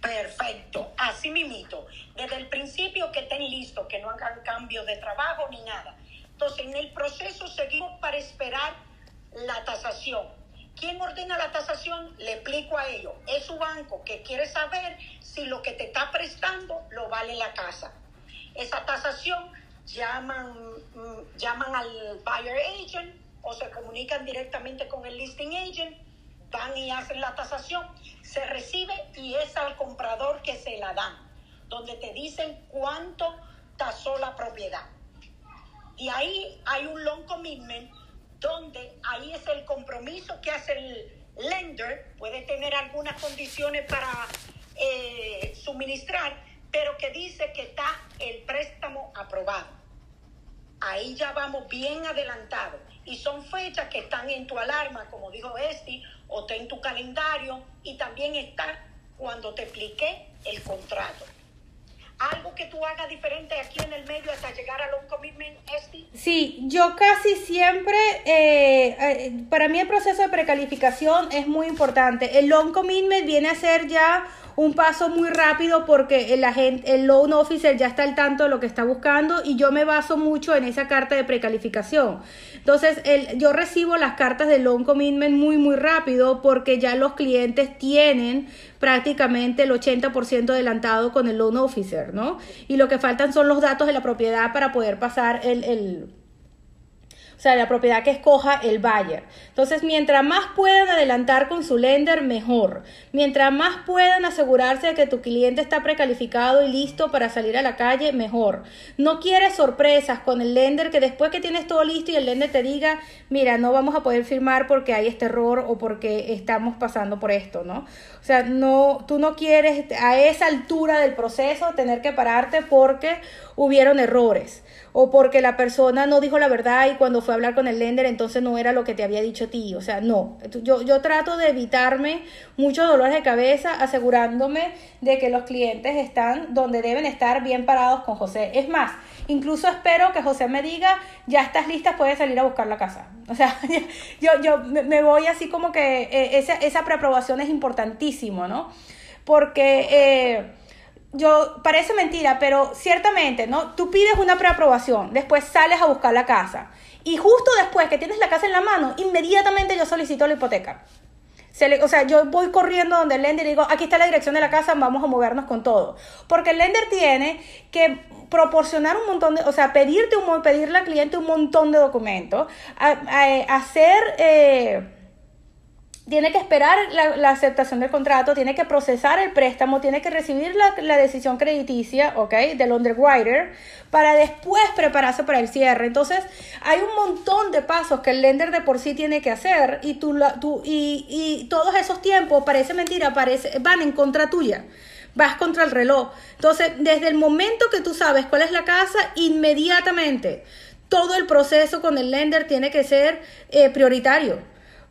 Perfecto, así mimito. Desde el principio que estén listos, que no hagan cambio de trabajo ni nada entonces, en el proceso seguimos para esperar la tasación. ¿Quién ordena la tasación? Le explico a ellos. Es su banco que quiere saber si lo que te está prestando lo vale la casa. Esa tasación llaman, mm, llaman al buyer agent o se comunican directamente con el listing agent, van y hacen la tasación, se recibe y es al comprador que se la dan, donde te dicen cuánto tasó la propiedad. Y ahí hay un long commitment donde ahí es el compromiso que hace el lender, puede tener algunas condiciones para eh, suministrar, pero que dice que está el préstamo aprobado. Ahí ya vamos bien adelantados. Y son fechas que están en tu alarma, como dijo Esti, o está en tu calendario, y también está cuando te expliqué el contrato que tú hagas diferente aquí en el medio hasta llegar a long commitment, Esti? Sí, yo casi siempre, eh, eh, para mí el proceso de precalificación es muy importante. El long commitment viene a ser ya un paso muy rápido porque el, agente, el loan officer ya está al tanto de lo que está buscando y yo me baso mucho en esa carta de precalificación. Entonces, el, yo recibo las cartas de loan commitment muy, muy rápido porque ya los clientes tienen prácticamente el 80% adelantado con el loan officer, ¿no? Y lo que faltan son los datos de la propiedad para poder pasar el, el o sea, la propiedad que escoja el buyer. Entonces, mientras más puedan adelantar con su lender, mejor. Mientras más puedan asegurarse de que tu cliente está precalificado y listo para salir a la calle, mejor. No quieres sorpresas con el lender que después que tienes todo listo y el lender te diga, mira, no vamos a poder firmar porque hay este error o porque estamos pasando por esto, ¿no? O sea, no, tú no quieres a esa altura del proceso tener que pararte porque hubieron errores o porque la persona no dijo la verdad y cuando fue a hablar con el lender entonces no era lo que te había dicho a ti. O sea, no. Yo, yo trato de evitarme muchos dolores de cabeza asegurándome de que los clientes están donde deben estar bien parados con José. Es más, incluso espero que José me diga, ya estás lista, puedes salir a buscar la casa. O sea, yo, yo me voy así como que eh, esa, esa preaprobación es importantísimo, ¿no? Porque... Eh, yo, parece mentira, pero ciertamente, ¿no? Tú pides una preaprobación, después sales a buscar la casa. Y justo después que tienes la casa en la mano, inmediatamente yo solicito la hipoteca. o sea, yo voy corriendo donde el lender y digo, aquí está la dirección de la casa, vamos a movernos con todo. Porque el lender tiene que proporcionar un montón de, o sea, pedirte un, pedirle al cliente un montón de documentos, hacer... Eh, tiene que esperar la, aceptación del contrato, tiene que procesar el préstamo, tiene que recibir la, decisión crediticia, ¿ok? Del underwriter, para después prepararse para el cierre. Entonces, hay un montón de pasos que el lender de por sí tiene que hacer y, tú, tú, y, y todos esos tiempos, parece mentira, parece, van en contra tuya vas contra el reloj. Entonces, desde el momento que tú sabes cuál es la casa, inmediatamente todo el proceso con el lender tiene que ser eh, prioritario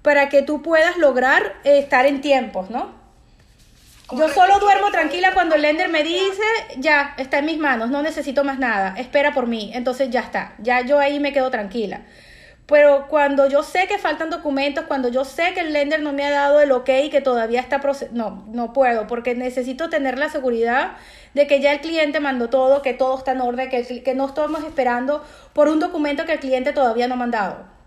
para que tú puedas lograr eh, estar en tiempos, ¿no? Yo solo duermo tranquila cuando el lender me dice, ya, está en mis manos, no necesito más nada, espera por mí, entonces ya está, ya yo ahí me quedo tranquila. Pero cuando yo sé que faltan documentos, cuando yo sé que el lender no me ha dado el ok y que todavía está no, no puedo, porque necesito tener la seguridad de que ya el cliente mandó todo, que todo está en orden, que, que no estamos esperando por un documento que el cliente todavía no ha mandado.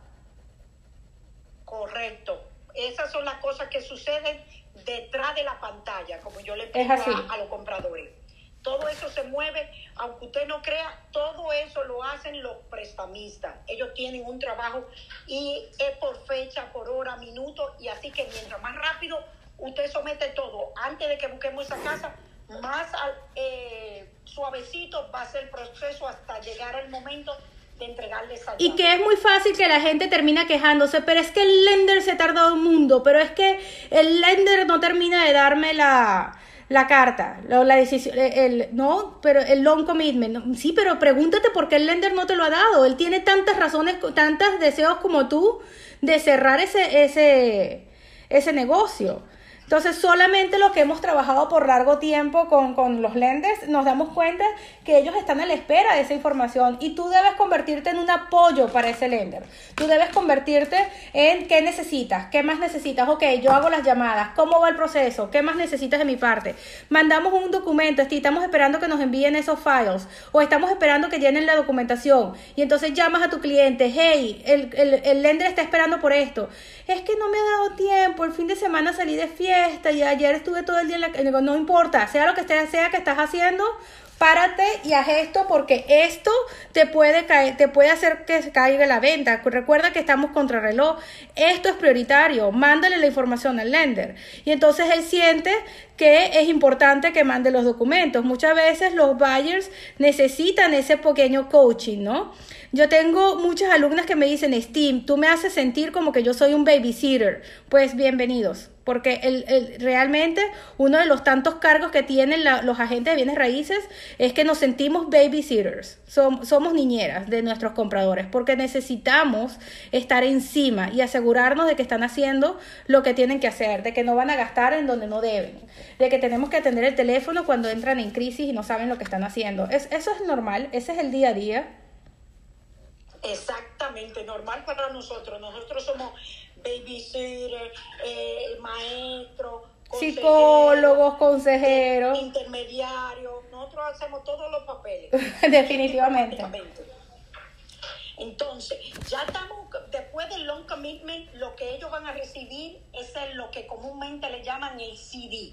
Correcto. Esas son las cosas que suceden detrás de la pantalla, como yo le pido a, los compradores. Todo eso se mueve, aunque usted no crea, todo eso lo hacen los prestamistas. Ellos tienen un trabajo y es por fecha, por hora, minuto, y así que mientras más rápido usted somete todo, antes de que busquemos esa casa, más eh, suavecito va a ser el proceso hasta llegar al momento y que es muy fácil que la gente termina quejándose, pero es que el lender se tardado un mundo, pero es que el lender no termina de darme la, la carta, la, decisión, el, no, pero el long commitment, sí, pero pregúntate por qué el lender no te lo ha dado, él tiene tantas razones, tantos deseos como tú de cerrar ese, ese, ese negocio. Entonces, solamente los que hemos trabajado por largo tiempo con, los lenders nos damos cuenta que ellos están a la espera de esa información y tú debes convertirte en un apoyo para ese lender. Tú debes convertirte en qué necesitas, qué más necesitas. Ok, yo hago las llamadas, cómo va el proceso, qué más necesitas de mi parte. Mandamos un documento, estamos esperando que nos envíen esos files o estamos esperando que llenen la documentación y entonces llamas a tu cliente, hey, el, el, el lender está esperando por esto. Es que no me ha dado tiempo, el fin de semana salí de fiesta y ayer estuve todo el día en la... no importa, sea lo que sea que estás haciendo, párate y haz esto porque esto te puede caer, te puede hacer que caiga la venta. Recuerda que estamos contra reloj. Esto es prioritario. Mándale la información al lender. Y entonces él siente que es importante que mande los documentos. Muchas veces los buyers necesitan ese pequeño coaching, ¿no? Yo tengo muchas alumnas que me dicen, Steam, tú me haces sentir como que yo soy un babysitter. Pues bienvenidos, porque el, realmente uno de los tantos cargos que tienen los agentes de bienes raíces es que nos sentimos babysitters, somos niñeras de nuestros compradores, porque necesitamos estar encima y asegurarnos de que están haciendo lo que tienen que hacer, de que no van a gastar en donde no deben, de que tenemos que atender el teléfono cuando entran en crisis y no saben lo que están haciendo. Es, eso es normal, ese es el día a día Exactamente, normal para nosotros. Nosotros somos babysitter, eh, maestro, psicólogos, consejeros, intermediarios. Nosotros hacemos todos los papeles. Definitivamente. Entonces, ya estamos, después del long commitment, lo que ellos van a recibir es lo que comúnmente le llaman el CD,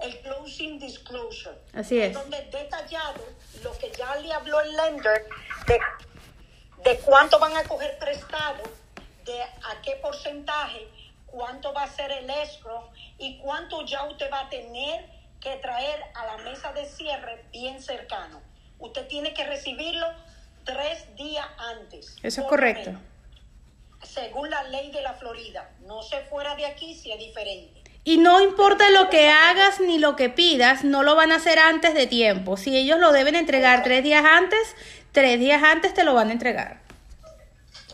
el closing disclosure. Así es. Donde detallado lo que ya le habló el lender de de cuánto van a coger prestado, de a qué porcentaje, cuánto va a ser el escrow y cuánto ya usted va a tener que traer a la mesa de cierre bien cercano. Usted tiene que recibirlo tres días antes. Eso es correcto. según la ley de la Florida. No se fuera de aquí si es diferente. Y no importa lo que hagas ni lo que pidas, no lo van a hacer antes de tiempo. Si ellos lo deben entregar tres días antes, tres días antes te lo van a entregar.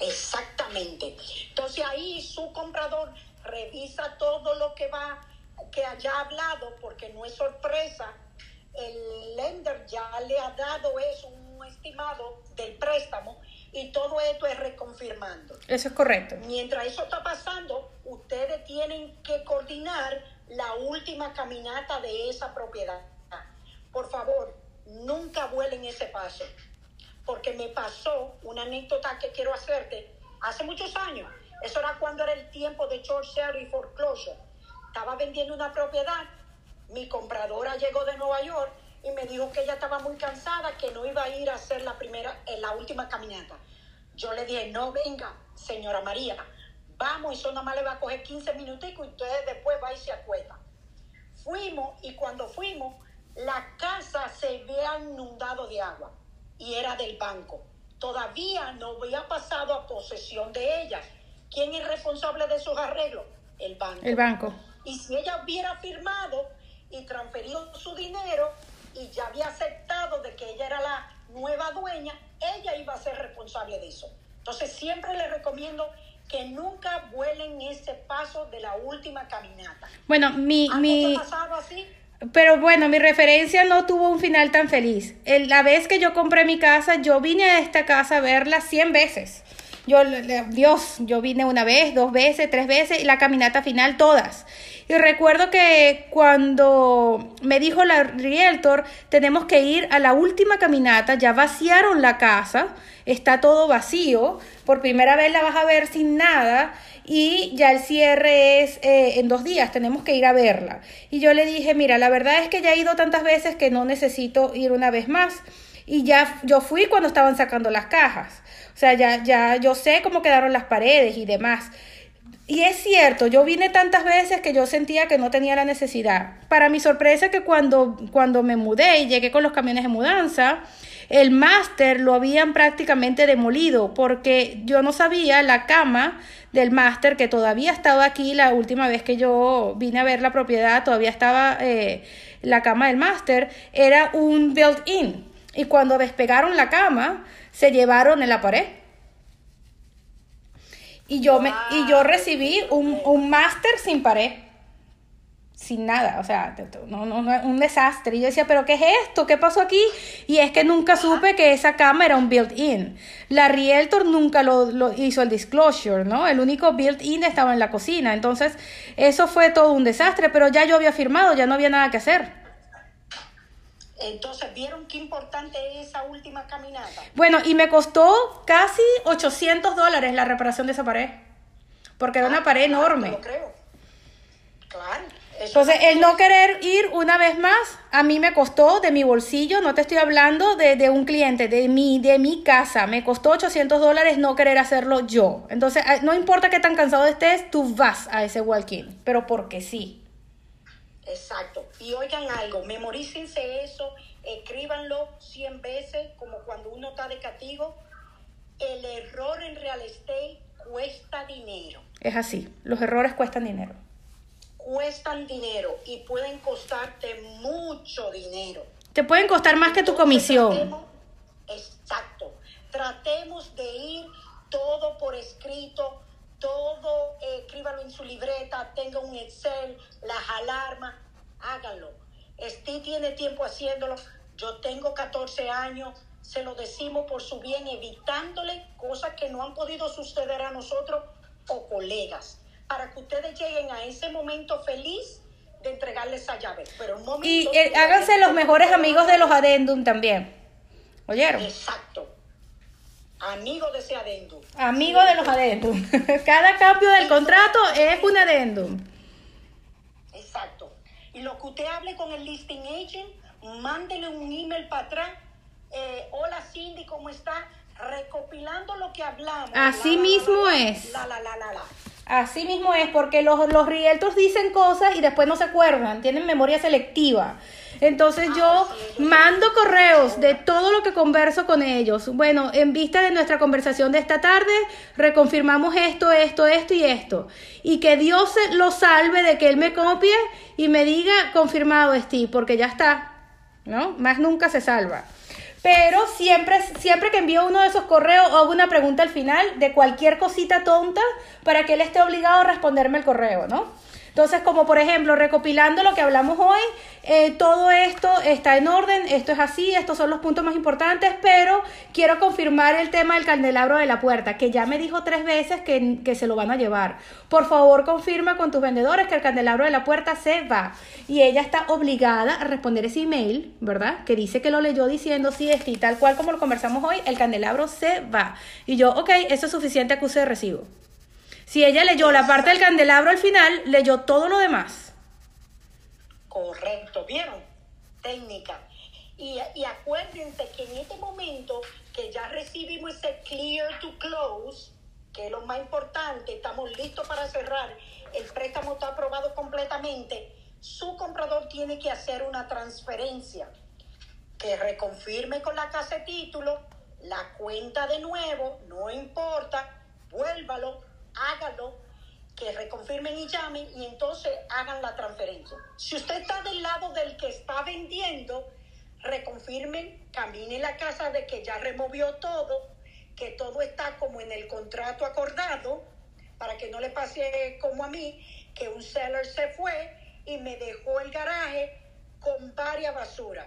Exactamente. Entonces ahí su comprador revisa todo lo que va, que haya hablado, porque no es sorpresa. El lender ya le ha dado eso, un estimado del préstamo y todo esto es reconfirmando. Eso es correcto. Mientras eso está pasando, ustedes tienen que coordinar la última caminata de esa propiedad. Por favor, nunca vuelen ese paso, porque me pasó una anécdota que quiero hacerte hace muchos años. Eso era cuando era el tiempo de short sale y foreclosure. Estaba vendiendo una propiedad, mi compradora llegó de Nueva York y me dijo que ella estaba muy cansada, que no iba a ir a hacer la primera, eh, la última caminata. Yo le dije, no venga, señora María, vamos, eso nada más le va a coger 15 minuticos y ustedes después va y se acuesta. Fuimos y cuando fuimos, la casa se había inundado de agua y era del banco. Todavía no había pasado a posesión de ella. ¿Quién es responsable de esos arreglos? El banco. El banco. Y si ella hubiera firmado y transferido su dinero, y ya había aceptado de que ella era la nueva dueña, ella iba a ser responsable de eso. Entonces siempre le recomiendo que nunca vuelen ese paso de la última caminata. Bueno, mi... mi... así? Pero bueno, mi referencia no tuvo un final tan feliz. la vez que yo compré mi casa, yo vine a esta casa a verla 100 veces. Yo, Dios, yo vine una vez, dos veces, tres veces y la caminata final todas. Y recuerdo que cuando me dijo la realtor, tenemos que ir a la última caminata, ya vaciaron la casa, está todo vacío, por primera vez la vas a ver sin nada y ya el cierre es eh, en dos días, tenemos que ir a verla. Y yo le dije, mira, la verdad es que ya he ido tantas veces que no necesito ir una vez más. Y ya yo fui cuando estaban sacando las cajas. O sea, ya, ya yo sé cómo quedaron las paredes y demás. Y es cierto, yo vine tantas veces que yo sentía que no tenía la necesidad. Para mi sorpresa que cuando, cuando me mudé y llegué con los camiones de mudanza, el máster lo habían prácticamente demolido porque yo no sabía la cama del máster que todavía estaba aquí la última vez que yo vine a ver la propiedad, todavía estaba eh, la cama del máster, era un built-in. Y cuando despegaron la cama, se llevaron en la pared. Y yo, me, y yo recibí un, un máster sin pared. Sin nada, o sea, no, no, un desastre. Y yo decía, ¿pero qué es esto? ¿Qué pasó aquí? Y es que nunca supe que esa cama era un built-in. La Realtor nunca lo, lo, hizo el disclosure, ¿no? El único built-in estaba en la cocina. Entonces, eso fue todo un desastre, pero ya yo había firmado, ya no había nada que hacer. Entonces, ¿vieron qué importante es esa última caminata? Bueno, y me costó casi 800 dólares la reparación de esa pared. Porque era una ah, pared enorme. Lo creo. Claro. Entonces, el no querer ir una vez más, a mí me costó de mi bolsillo, no te estoy hablando de, de un cliente, de mi, de mi casa, me costó 800 dólares no querer hacerlo yo. Entonces, ah, no importa qué tan cansado estés, tú vas a ese walk-in, pero porque sí. Exacto. Y oigan algo, memorícense eso, escríbanlo 100 veces, como cuando uno está de castigo. El error en real estate cuesta dinero. Es así, los errores cuestan dinero. Cuestan dinero y pueden costarte mucho dinero. Te pueden costar más que tu comisión. exacto. Tratemos de ir todo por escrito, todo, eh, escríbalo en su libreta, tenga un Excel, las alarmas, háganlo. Steve tiene tiempo haciéndolo, yo tengo 14 años, se lo decimos por su bien, evitándole cosas que no han podido suceder a nosotros o colegas, para que ustedes lleguen a ese momento feliz de entregarles esa llave. Pero un momento y eh, háganse los mejores amigos de los adendum también. ¿Oyeron? Exacto. Amigo de ese adendum. Amigo de los adendum. Cada cambio del contrato es un adendum. Exacto. Y lo que usted hable con el listing agent, mándele un email para atrás. Eh, Hola Cindy, ¿cómo está? Recopilando lo que hablamos. Así mismo es. La, la, la, la, la. Así mismo es, porque los, los realtors dicen cosas y después no se acuerdan, tienen memoria selectiva. Entonces yo mando correos de todo lo que converso con ellos. Bueno, en vista de nuestra conversación de esta tarde, reconfirmamos esto, esto, esto y esto. Y que Dios lo salve de que Él me copie y me diga confirmado, Steve, porque ya está, ¿no? Más nunca se salva. pero siempre, siempre que envío uno de esos correos hago una pregunta al final de cualquier cosita tonta para que él esté obligado a responderme el correo, ¿no? Entonces, como por ejemplo, recopilando lo que hablamos hoy, eh, todo esto está en orden, esto es así, estos son los puntos más importantes, pero quiero confirmar el tema del candelabro de la puerta, que ya me dijo tres veces que, que se lo van a llevar. Por favor, confirma con tus vendedores que el candelabro de la puerta se va. Y ella está obligada a responder ese email, ¿verdad? Que dice que lo leyó diciendo, sí, este, tal cual como lo conversamos hoy, el candelabro se va. Y yo, ok, eso es suficiente acuse de recibo. Si ella leyó la parte del candelabro al final, leyó todo lo demás. Correcto, ¿vieron? Técnica. Y, y acuérdense que en este momento que ya recibimos ese clear to close, que es lo más importante, estamos listos para cerrar, el préstamo está aprobado completamente, su comprador tiene que hacer una transferencia que reconfirme con la casa de título, la cuenta de nuevo, no importa, vuélvalo, hágalo, que reconfirmen y llamen y entonces hagan la transferencia. Si usted está del lado del que está vendiendo, reconfirmen, camine la casa de que ya removió todo, que todo está como en el contrato acordado, para que no le pase como a mí, que un seller se fue y me dejó el garaje con varias basuras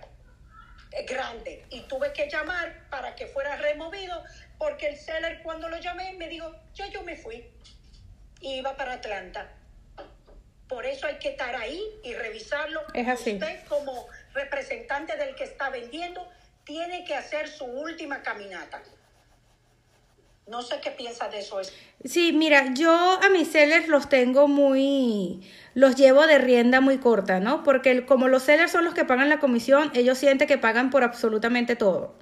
eh, grandes y tuve que llamar para que fuera removido porque el seller cuando lo llamé me dijo, ya yo me fui y iba para Atlanta. Por eso hay que estar ahí y revisarlo. Es así. Usted como representante del que está vendiendo tiene que hacer su última caminata. No sé qué piensa de eso. Sí, mira, yo a mis sellers los tengo muy, los llevo de rienda muy corta, ¿no? Porque como los sellers son los que pagan la comisión, ellos sienten que pagan por absolutamente todo.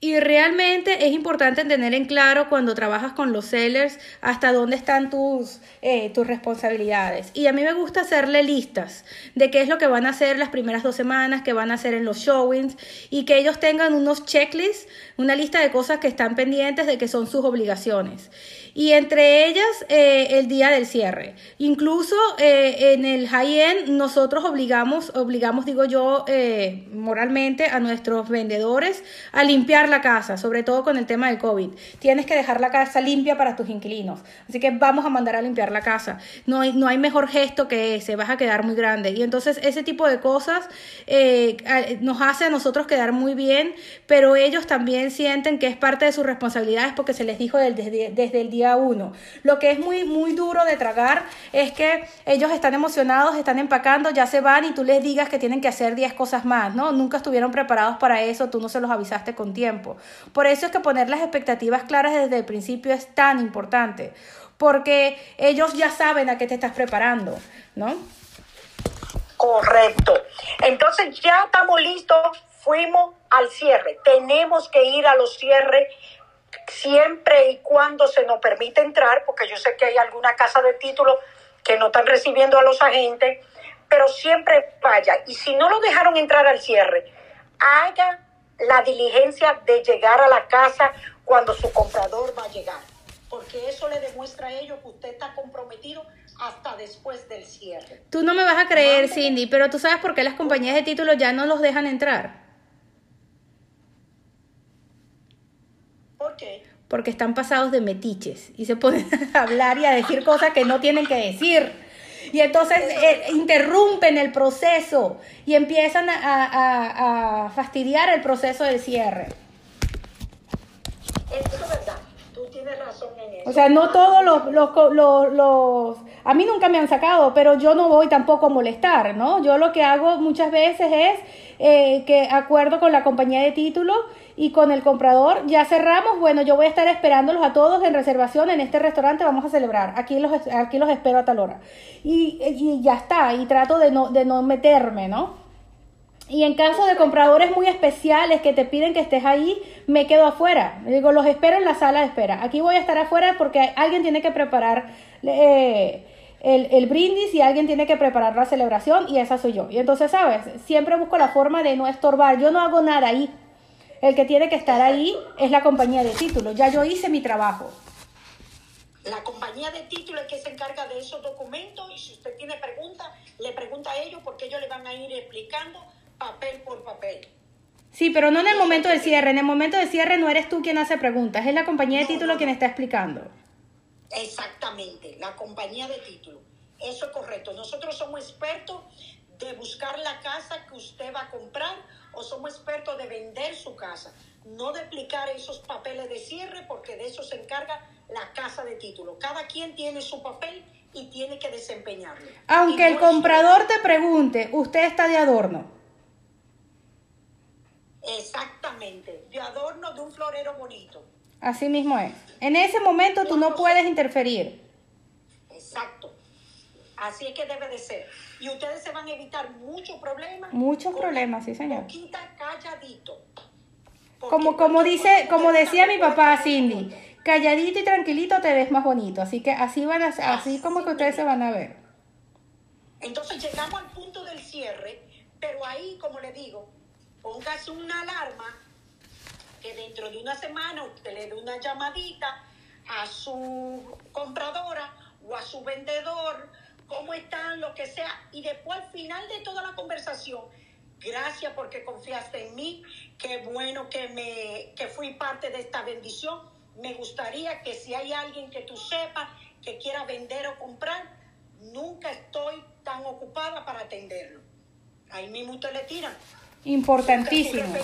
Y realmente es importante tener en claro cuando trabajas con los sellers hasta dónde están tus, eh, tus responsabilidades. Y a mí me gusta hacerle listas de qué es lo que van a hacer las primeras dos semanas, qué van a hacer en los showings y que ellos tengan unos checklists, una lista de cosas que están pendientes de que son sus obligaciones y entre ellas eh, el día del cierre. Incluso eh, en el high-end nosotros obligamos, obligamos, digo yo, eh, moralmente a nuestros vendedores a limpiar la casa, sobre todo con el tema del COVID. Tienes que dejar la casa limpia para tus inquilinos. Así que vamos a mandar a limpiar la casa. No hay, no hay mejor gesto que ese, vas a quedar muy grande. Y entonces ese tipo de cosas nos hace a nosotros quedar muy bien, pero ellos también sienten que es parte de sus responsabilidades porque se les dijo desde, desde el día uno. Lo que es muy, muy duro de tragar es que ellos están emocionados, están empacando, ya se van y tú les digas que tienen que hacer 10 cosas más, ¿no? Nunca estuvieron preparados para eso, tú no se los avisaste con tiempo. Por eso es que poner las expectativas claras desde el principio es tan importante, porque ellos ya saben a qué te estás preparando, ¿no? Correcto. Entonces ya estamos listos, fuimos al cierre. Tenemos que ir a los cierres siempre y cuando se nos permite entrar, porque yo sé que hay alguna casa de título que no están recibiendo a los agentes, pero siempre vaya. Y si no lo dejaron entrar al cierre, haga la diligencia de llegar a la casa cuando su comprador va a llegar, porque eso le demuestra a ellos que usted está comprometido hasta después del cierre. Tú no me vas a creer, Cindy, pero tú sabes por qué las compañías de título ya no los dejan entrar. Porque están pasados de metiches y se pueden hablar y a decir cosas que no tienen que decir. Y entonces eh, interrumpen el proceso y empiezan a, fastidiar el proceso del cierre. Eso es verdad. Tú tienes razón en eso. O sea, no todos los, los, los, A mí nunca me han sacado, pero yo no voy tampoco a molestar, ¿no? Yo lo que hago muchas veces es eh, que acuerdo con la compañía de título y con el comprador, ya cerramos, bueno, yo voy a estar esperándolos a todos en reservación en este restaurante, vamos a celebrar, aquí los, aquí los espero a tal hora. Y, y ya está, y trato de no, de no meterme, ¿no? Y en caso de compradores muy especiales que te piden que estés ahí, me quedo afuera. Digo, los espero en la sala de espera. Aquí voy a estar afuera porque alguien tiene que preparar eh, el, el, brindis y alguien tiene que preparar la celebración y esa soy yo. Y entonces, ¿sabes? Siempre busco la forma de no estorbar. Yo no hago nada ahí. El que tiene que estar ahí es la compañía de título. Ya yo hice mi trabajo. La compañía de título es que se encarga de esos documentos y si usted tiene preguntas, le pregunta a ellos porque ellos le van a ir explicando papel por papel. Sí, pero no en el momento del cierre. En el momento del cierre no eres tú quien hace preguntas, es la compañía de título quien está explicando. Exactamente, la compañía de título. Eso es correcto. Nosotros somos expertos de buscar la casa que usted va a comprar o somos expertos de vender su casa, no de aplicar esos papeles de cierre porque de eso se encarga la casa de título. Cada quien tiene su papel y tiene que desempeñarlo. Aunque el comprador te pregunte, ¿usted está de adorno? Exactamente, de adorno de un florero bonito. Así mismo es. En ese momento tú no puedes interferir. Exacto. Así es que debe de ser. Y ustedes se van a evitar muchos problemas. Muchos problemas, sí, señor. Poquita calladito. Como, como dice, como decía mi papá Cindy, calladito y tranquilito te ves más bonito. Así que así van a, así como que ustedes se van a ver. Entonces llegamos al punto del cierre, pero ahí, como le digo, póngase una alarma que dentro de una semana usted le dé una llamadita a su compradora o a su vendedor cómo están, lo que sea, y después al final de toda la conversación, gracias porque confiaste en mí, qué bueno que, me, que fui parte de esta bendición. Me gustaría que si hay alguien que tú sepas que quiera vender o comprar, nunca estoy tan ocupada para atenderlo. Ahí mismo usted le tiran. Importantísimo.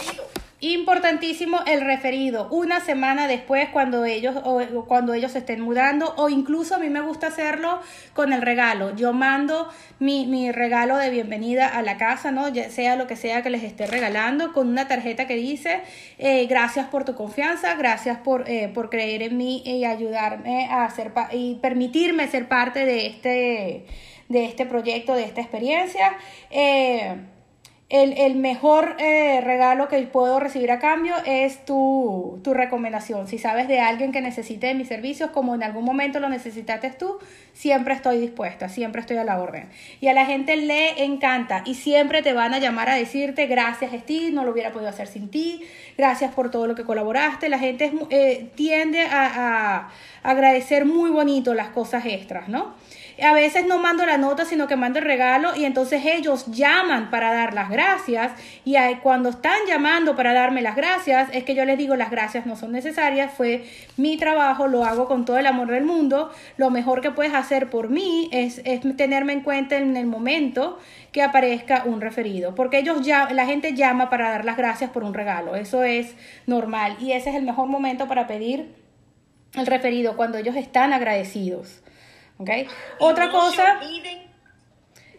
Importantísimo el referido, una semana después cuando ellos o, cuando ellos estén mudando o incluso a mí me gusta hacerlo con el regalo. Yo mando mi, mi regalo de bienvenida a la casa, ¿no? Ya sea lo que sea que les esté regalando con una tarjeta que dice eh, gracias por tu confianza, gracias por, eh, por creer en mí y ayudarme a hacer y permitirme ser parte de este, de este proyecto, de esta experiencia. Eh, el, el mejor eh, regalo que puedo recibir a cambio es tu, tu, recomendación. Si sabes de alguien que necesite mis servicios, como en algún momento lo necesitaste tú, siempre estoy dispuesta, siempre estoy a la orden. Y a la gente le encanta y siempre te van a llamar a decirte gracias, Steve, no lo hubiera podido hacer sin ti, gracias por todo lo que colaboraste. La gente eh, tiende a, a agradecer muy bonito las cosas extras, ¿no? A veces no mando la nota, sino que mando el regalo y entonces ellos llaman para dar las gracias y cuando están llamando para darme las gracias, es que yo les digo las gracias no son necesarias, fue mi trabajo, lo hago con todo el amor del mundo, lo mejor que puedes hacer por mí es, es tenerme en cuenta en el momento que aparezca un referido, porque ellos ya, la gente llama para dar las gracias por un regalo, eso es normal y ese es el mejor momento para pedir el referido cuando ellos están agradecidos. ¿Okay? Otra no cosa... Se olviden,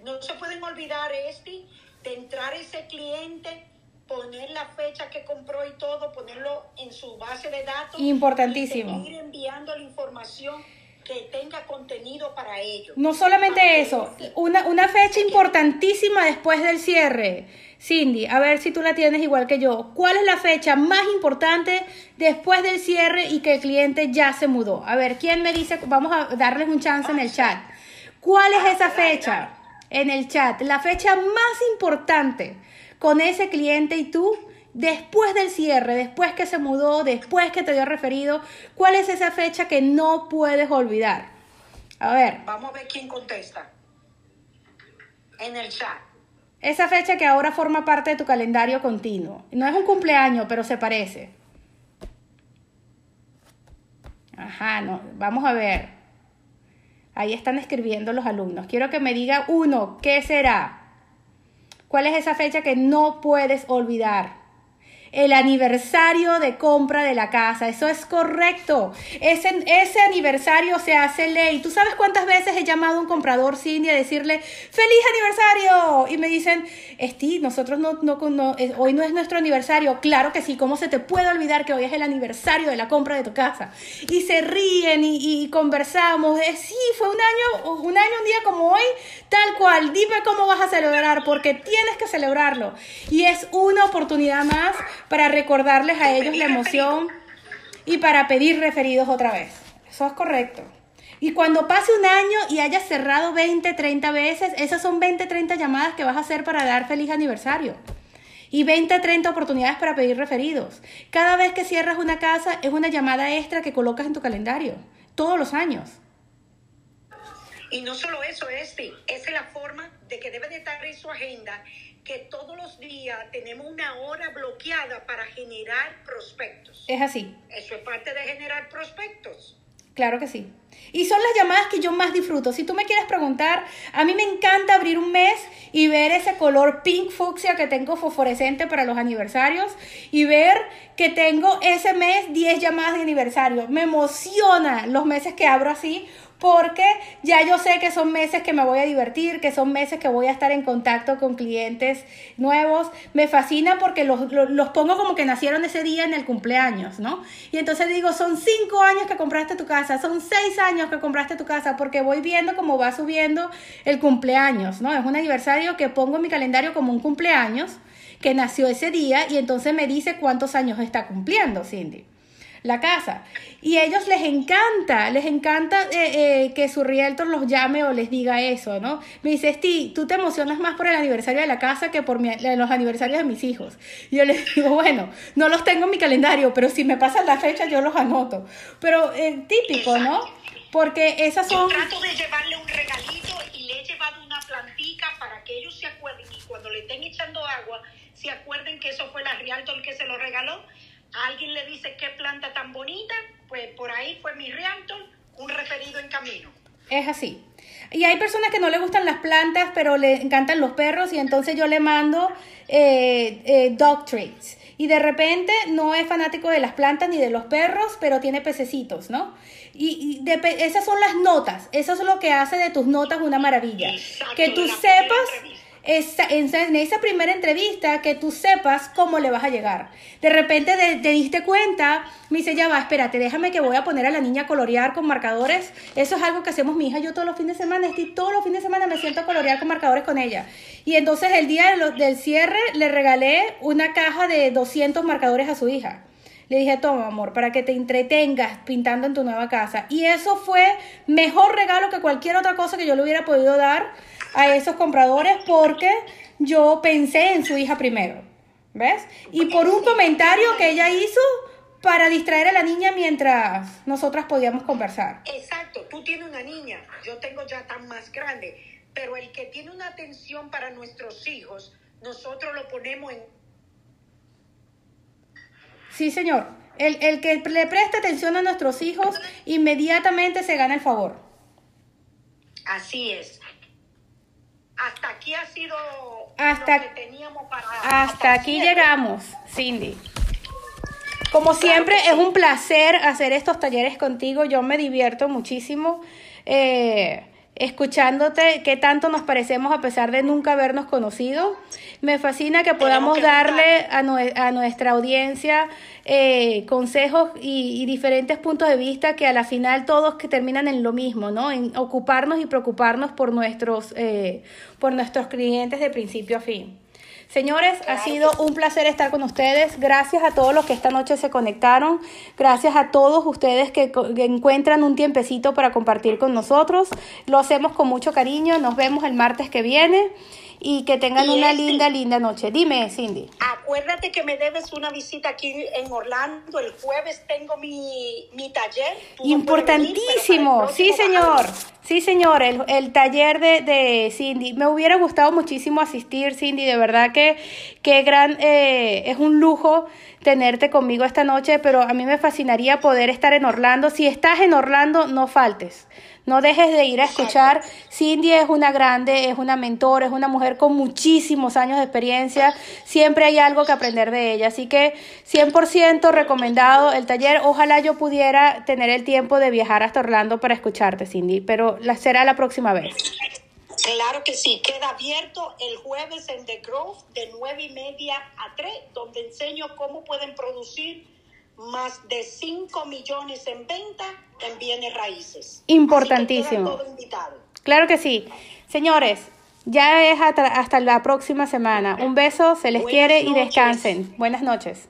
no se pueden olvidar, este, de entrar ese cliente, poner la fecha que compró y todo, ponerlo en su base de datos. Importantísimo. Y seguir enviando la información que tenga contenido para ellos. No solamente eso, una, una fecha importantísima después del cierre. Cindy, a ver si tú la tienes igual que yo. ¿Cuál es la fecha más importante después del cierre y que el cliente ya se mudó? A ver, ¿quién me dice? Vamos a darles un chance en el chat. ¿Cuál es esa fecha? En el chat. La fecha más importante con ese cliente y tú después del cierre, después que se mudó, después que te dio referido, ¿cuál es esa fecha que no puedes olvidar? A ver. Vamos a ver quién contesta. En el chat. Esa fecha que ahora forma parte de tu calendario continuo. No es un cumpleaños, pero se parece. Ajá, no. Vamos a ver. Ahí están escribiendo los alumnos. Quiero que me diga uno, ¿qué será? ¿Cuál es esa fecha que no puedes olvidar? El aniversario de compra de la casa. Eso es correcto. Ese, ese aniversario se hace ley. ¿Tú sabes cuántas veces he llamado a un comprador Cindy a decirle feliz aniversario? Y me dicen, Esti, nosotros no, no, hoy no es nuestro aniversario. Claro que sí, ¿cómo se te puede olvidar que hoy es el aniversario de la compra de tu casa? Y se ríen y, conversamos. sí, fue un año, un año, un día como hoy, tal cual. Dime cómo vas a celebrar, porque tienes que celebrarlo. Y es una oportunidad más para recordarles a ellos la emoción y para pedir referidos otra vez. Eso es correcto. Y cuando pase un año y hayas cerrado 20, 30 veces, esas son 20, 30 llamadas que vas a hacer para dar feliz aniversario. Y 20, 30 oportunidades para pedir referidos. Cada vez que cierras una casa es una llamada extra que colocas en tu calendario, todos los años. Y no solo eso, Esti, esa es la forma de que debe de estar en su agenda, que todos los días tenemos una hora bloqueada para generar prospectos. Es así. Eso es parte de generar prospectos. Claro que sí. Y son las llamadas que yo más disfruto. Si tú me quieres preguntar, a mí me encanta abrir un mes y ver ese color pink fucsia que tengo fosforescente para los aniversarios y ver que tengo ese mes 10 llamadas de aniversario. Me emociona los meses que abro así porque ya yo sé que son meses que me voy a divertir, que son meses que voy a estar en contacto con clientes nuevos. Me fascina porque los, pongo como que nacieron ese día en el cumpleaños, ¿no? Y entonces digo, son cinco años que compraste tu casa, son seis años que compraste tu casa, porque voy viendo cómo va subiendo el cumpleaños, ¿no? Es un aniversario que pongo en mi calendario como un cumpleaños que nació ese día y entonces me dice cuántos años está cumpliendo, Cindy la casa. Y a ellos les encanta, les encanta eh, eh, que su realtor los llame o les diga eso, ¿no? Me dice, Esti, tú te emocionas más por el aniversario de la casa que por los aniversarios de mis hijos. Y yo les digo, bueno, no los tengo en mi calendario, pero si me pasan la fecha yo los anoto. Pero eh, típico, ¿no? Porque esas son... Yo trato de llevarle un regalito y le he llevado una plantica para que ellos se acuerden y cuando le estén echando agua, se acuerden que eso fue la realtor que se lo regaló alguien le dice qué planta tan bonita, pues por ahí fue mi realtor, un referido en camino. Es así. Y hay personas que no le gustan las plantas, pero le encantan los perros y entonces yo le mando eh, eh, dog treats. Y de repente no es fanático de las plantas ni de los perros, pero tiene pececitos, ¿no? Y, esas son las notas. Eso es lo que hace de tus notas una maravilla. que tú sepas en esa primera entrevista que tú sepas cómo le vas a llegar. De repente te, diste cuenta, me dice, ya va, espérate, déjame que voy a poner a la niña a colorear con marcadores. Eso es algo que hacemos mi hija yo todos los fines de semana. Estoy todos los fines de semana me siento a colorear con marcadores con ella. Y entonces el día del cierre le regalé una caja de 200 marcadores a su hija. Le dije, toma, amor, para que te entretengas pintando en tu nueva casa. Y eso fue mejor regalo que cualquier otra cosa que yo le hubiera podido dar a esos compradores porque yo pensé en su hija primero. ¿Ves? Y por un comentario que ella hizo para distraer a la niña mientras nosotras podíamos conversar. Exacto, tú tienes una niña, yo tengo ya tan más grande, pero el que tiene una atención para nuestros hijos, nosotros lo ponemos en... Sí, señor. El, el que le preste atención a nuestros hijos inmediatamente se gana el favor. Así es hasta aquí ha sido hasta, lo que teníamos para... Hasta aquí llegamos, Cindy. Como siempre, es un placer hacer estos talleres contigo. Yo me divierto muchísimo eh, escuchándote qué tanto nos parecemos a pesar de nunca habernos conocido. Me fascina que podamos darle a, a, nuestra audiencia eh, consejos y, diferentes puntos de vista que a la final todos que terminan en lo mismo, ¿no? En ocuparnos y preocuparnos por nuestros, eh, por nuestros clientes de principio a fin. Señores, ha sido un placer estar con ustedes. Gracias a todos los que esta noche se conectaron. Gracias a todos ustedes que, encuentran un tiempecito para compartir con nosotros. Lo hacemos con mucho cariño. Nos vemos el martes que viene y que tengan una linda, linda noche. Dime, Cindy. Acuérdate que me debes una visita aquí en Orlando. El jueves tengo mi, mi taller. Importantísimo, sí, señor. Sí, señor, el, el taller de, de, Cindy. Me hubiera gustado muchísimo asistir, Cindy. De verdad que, que gran, eh, es un lujo tenerte conmigo esta noche, pero a mí me fascinaría poder estar en Orlando. Si estás en Orlando, no faltes. No dejes de ir a escuchar. Cindy es una grande, es una mentora, es una mujer con muchísimos años de experiencia. Siempre hay algo que aprender de ella. Así que 100% recomendado el taller. Ojalá yo pudiera tener el tiempo de viajar hasta Orlando para escucharte, Cindy, pero la, será la próxima vez. Claro que sí, queda abierto el jueves en The Grove de nueve y media a 3, donde enseño cómo pueden producir más de 5 millones en venta en bienes raíces. Importantísimo. Claro que sí. Señores, ya es hasta, hasta la próxima semana. Un beso, se les quiere y descansen. Buenas noches.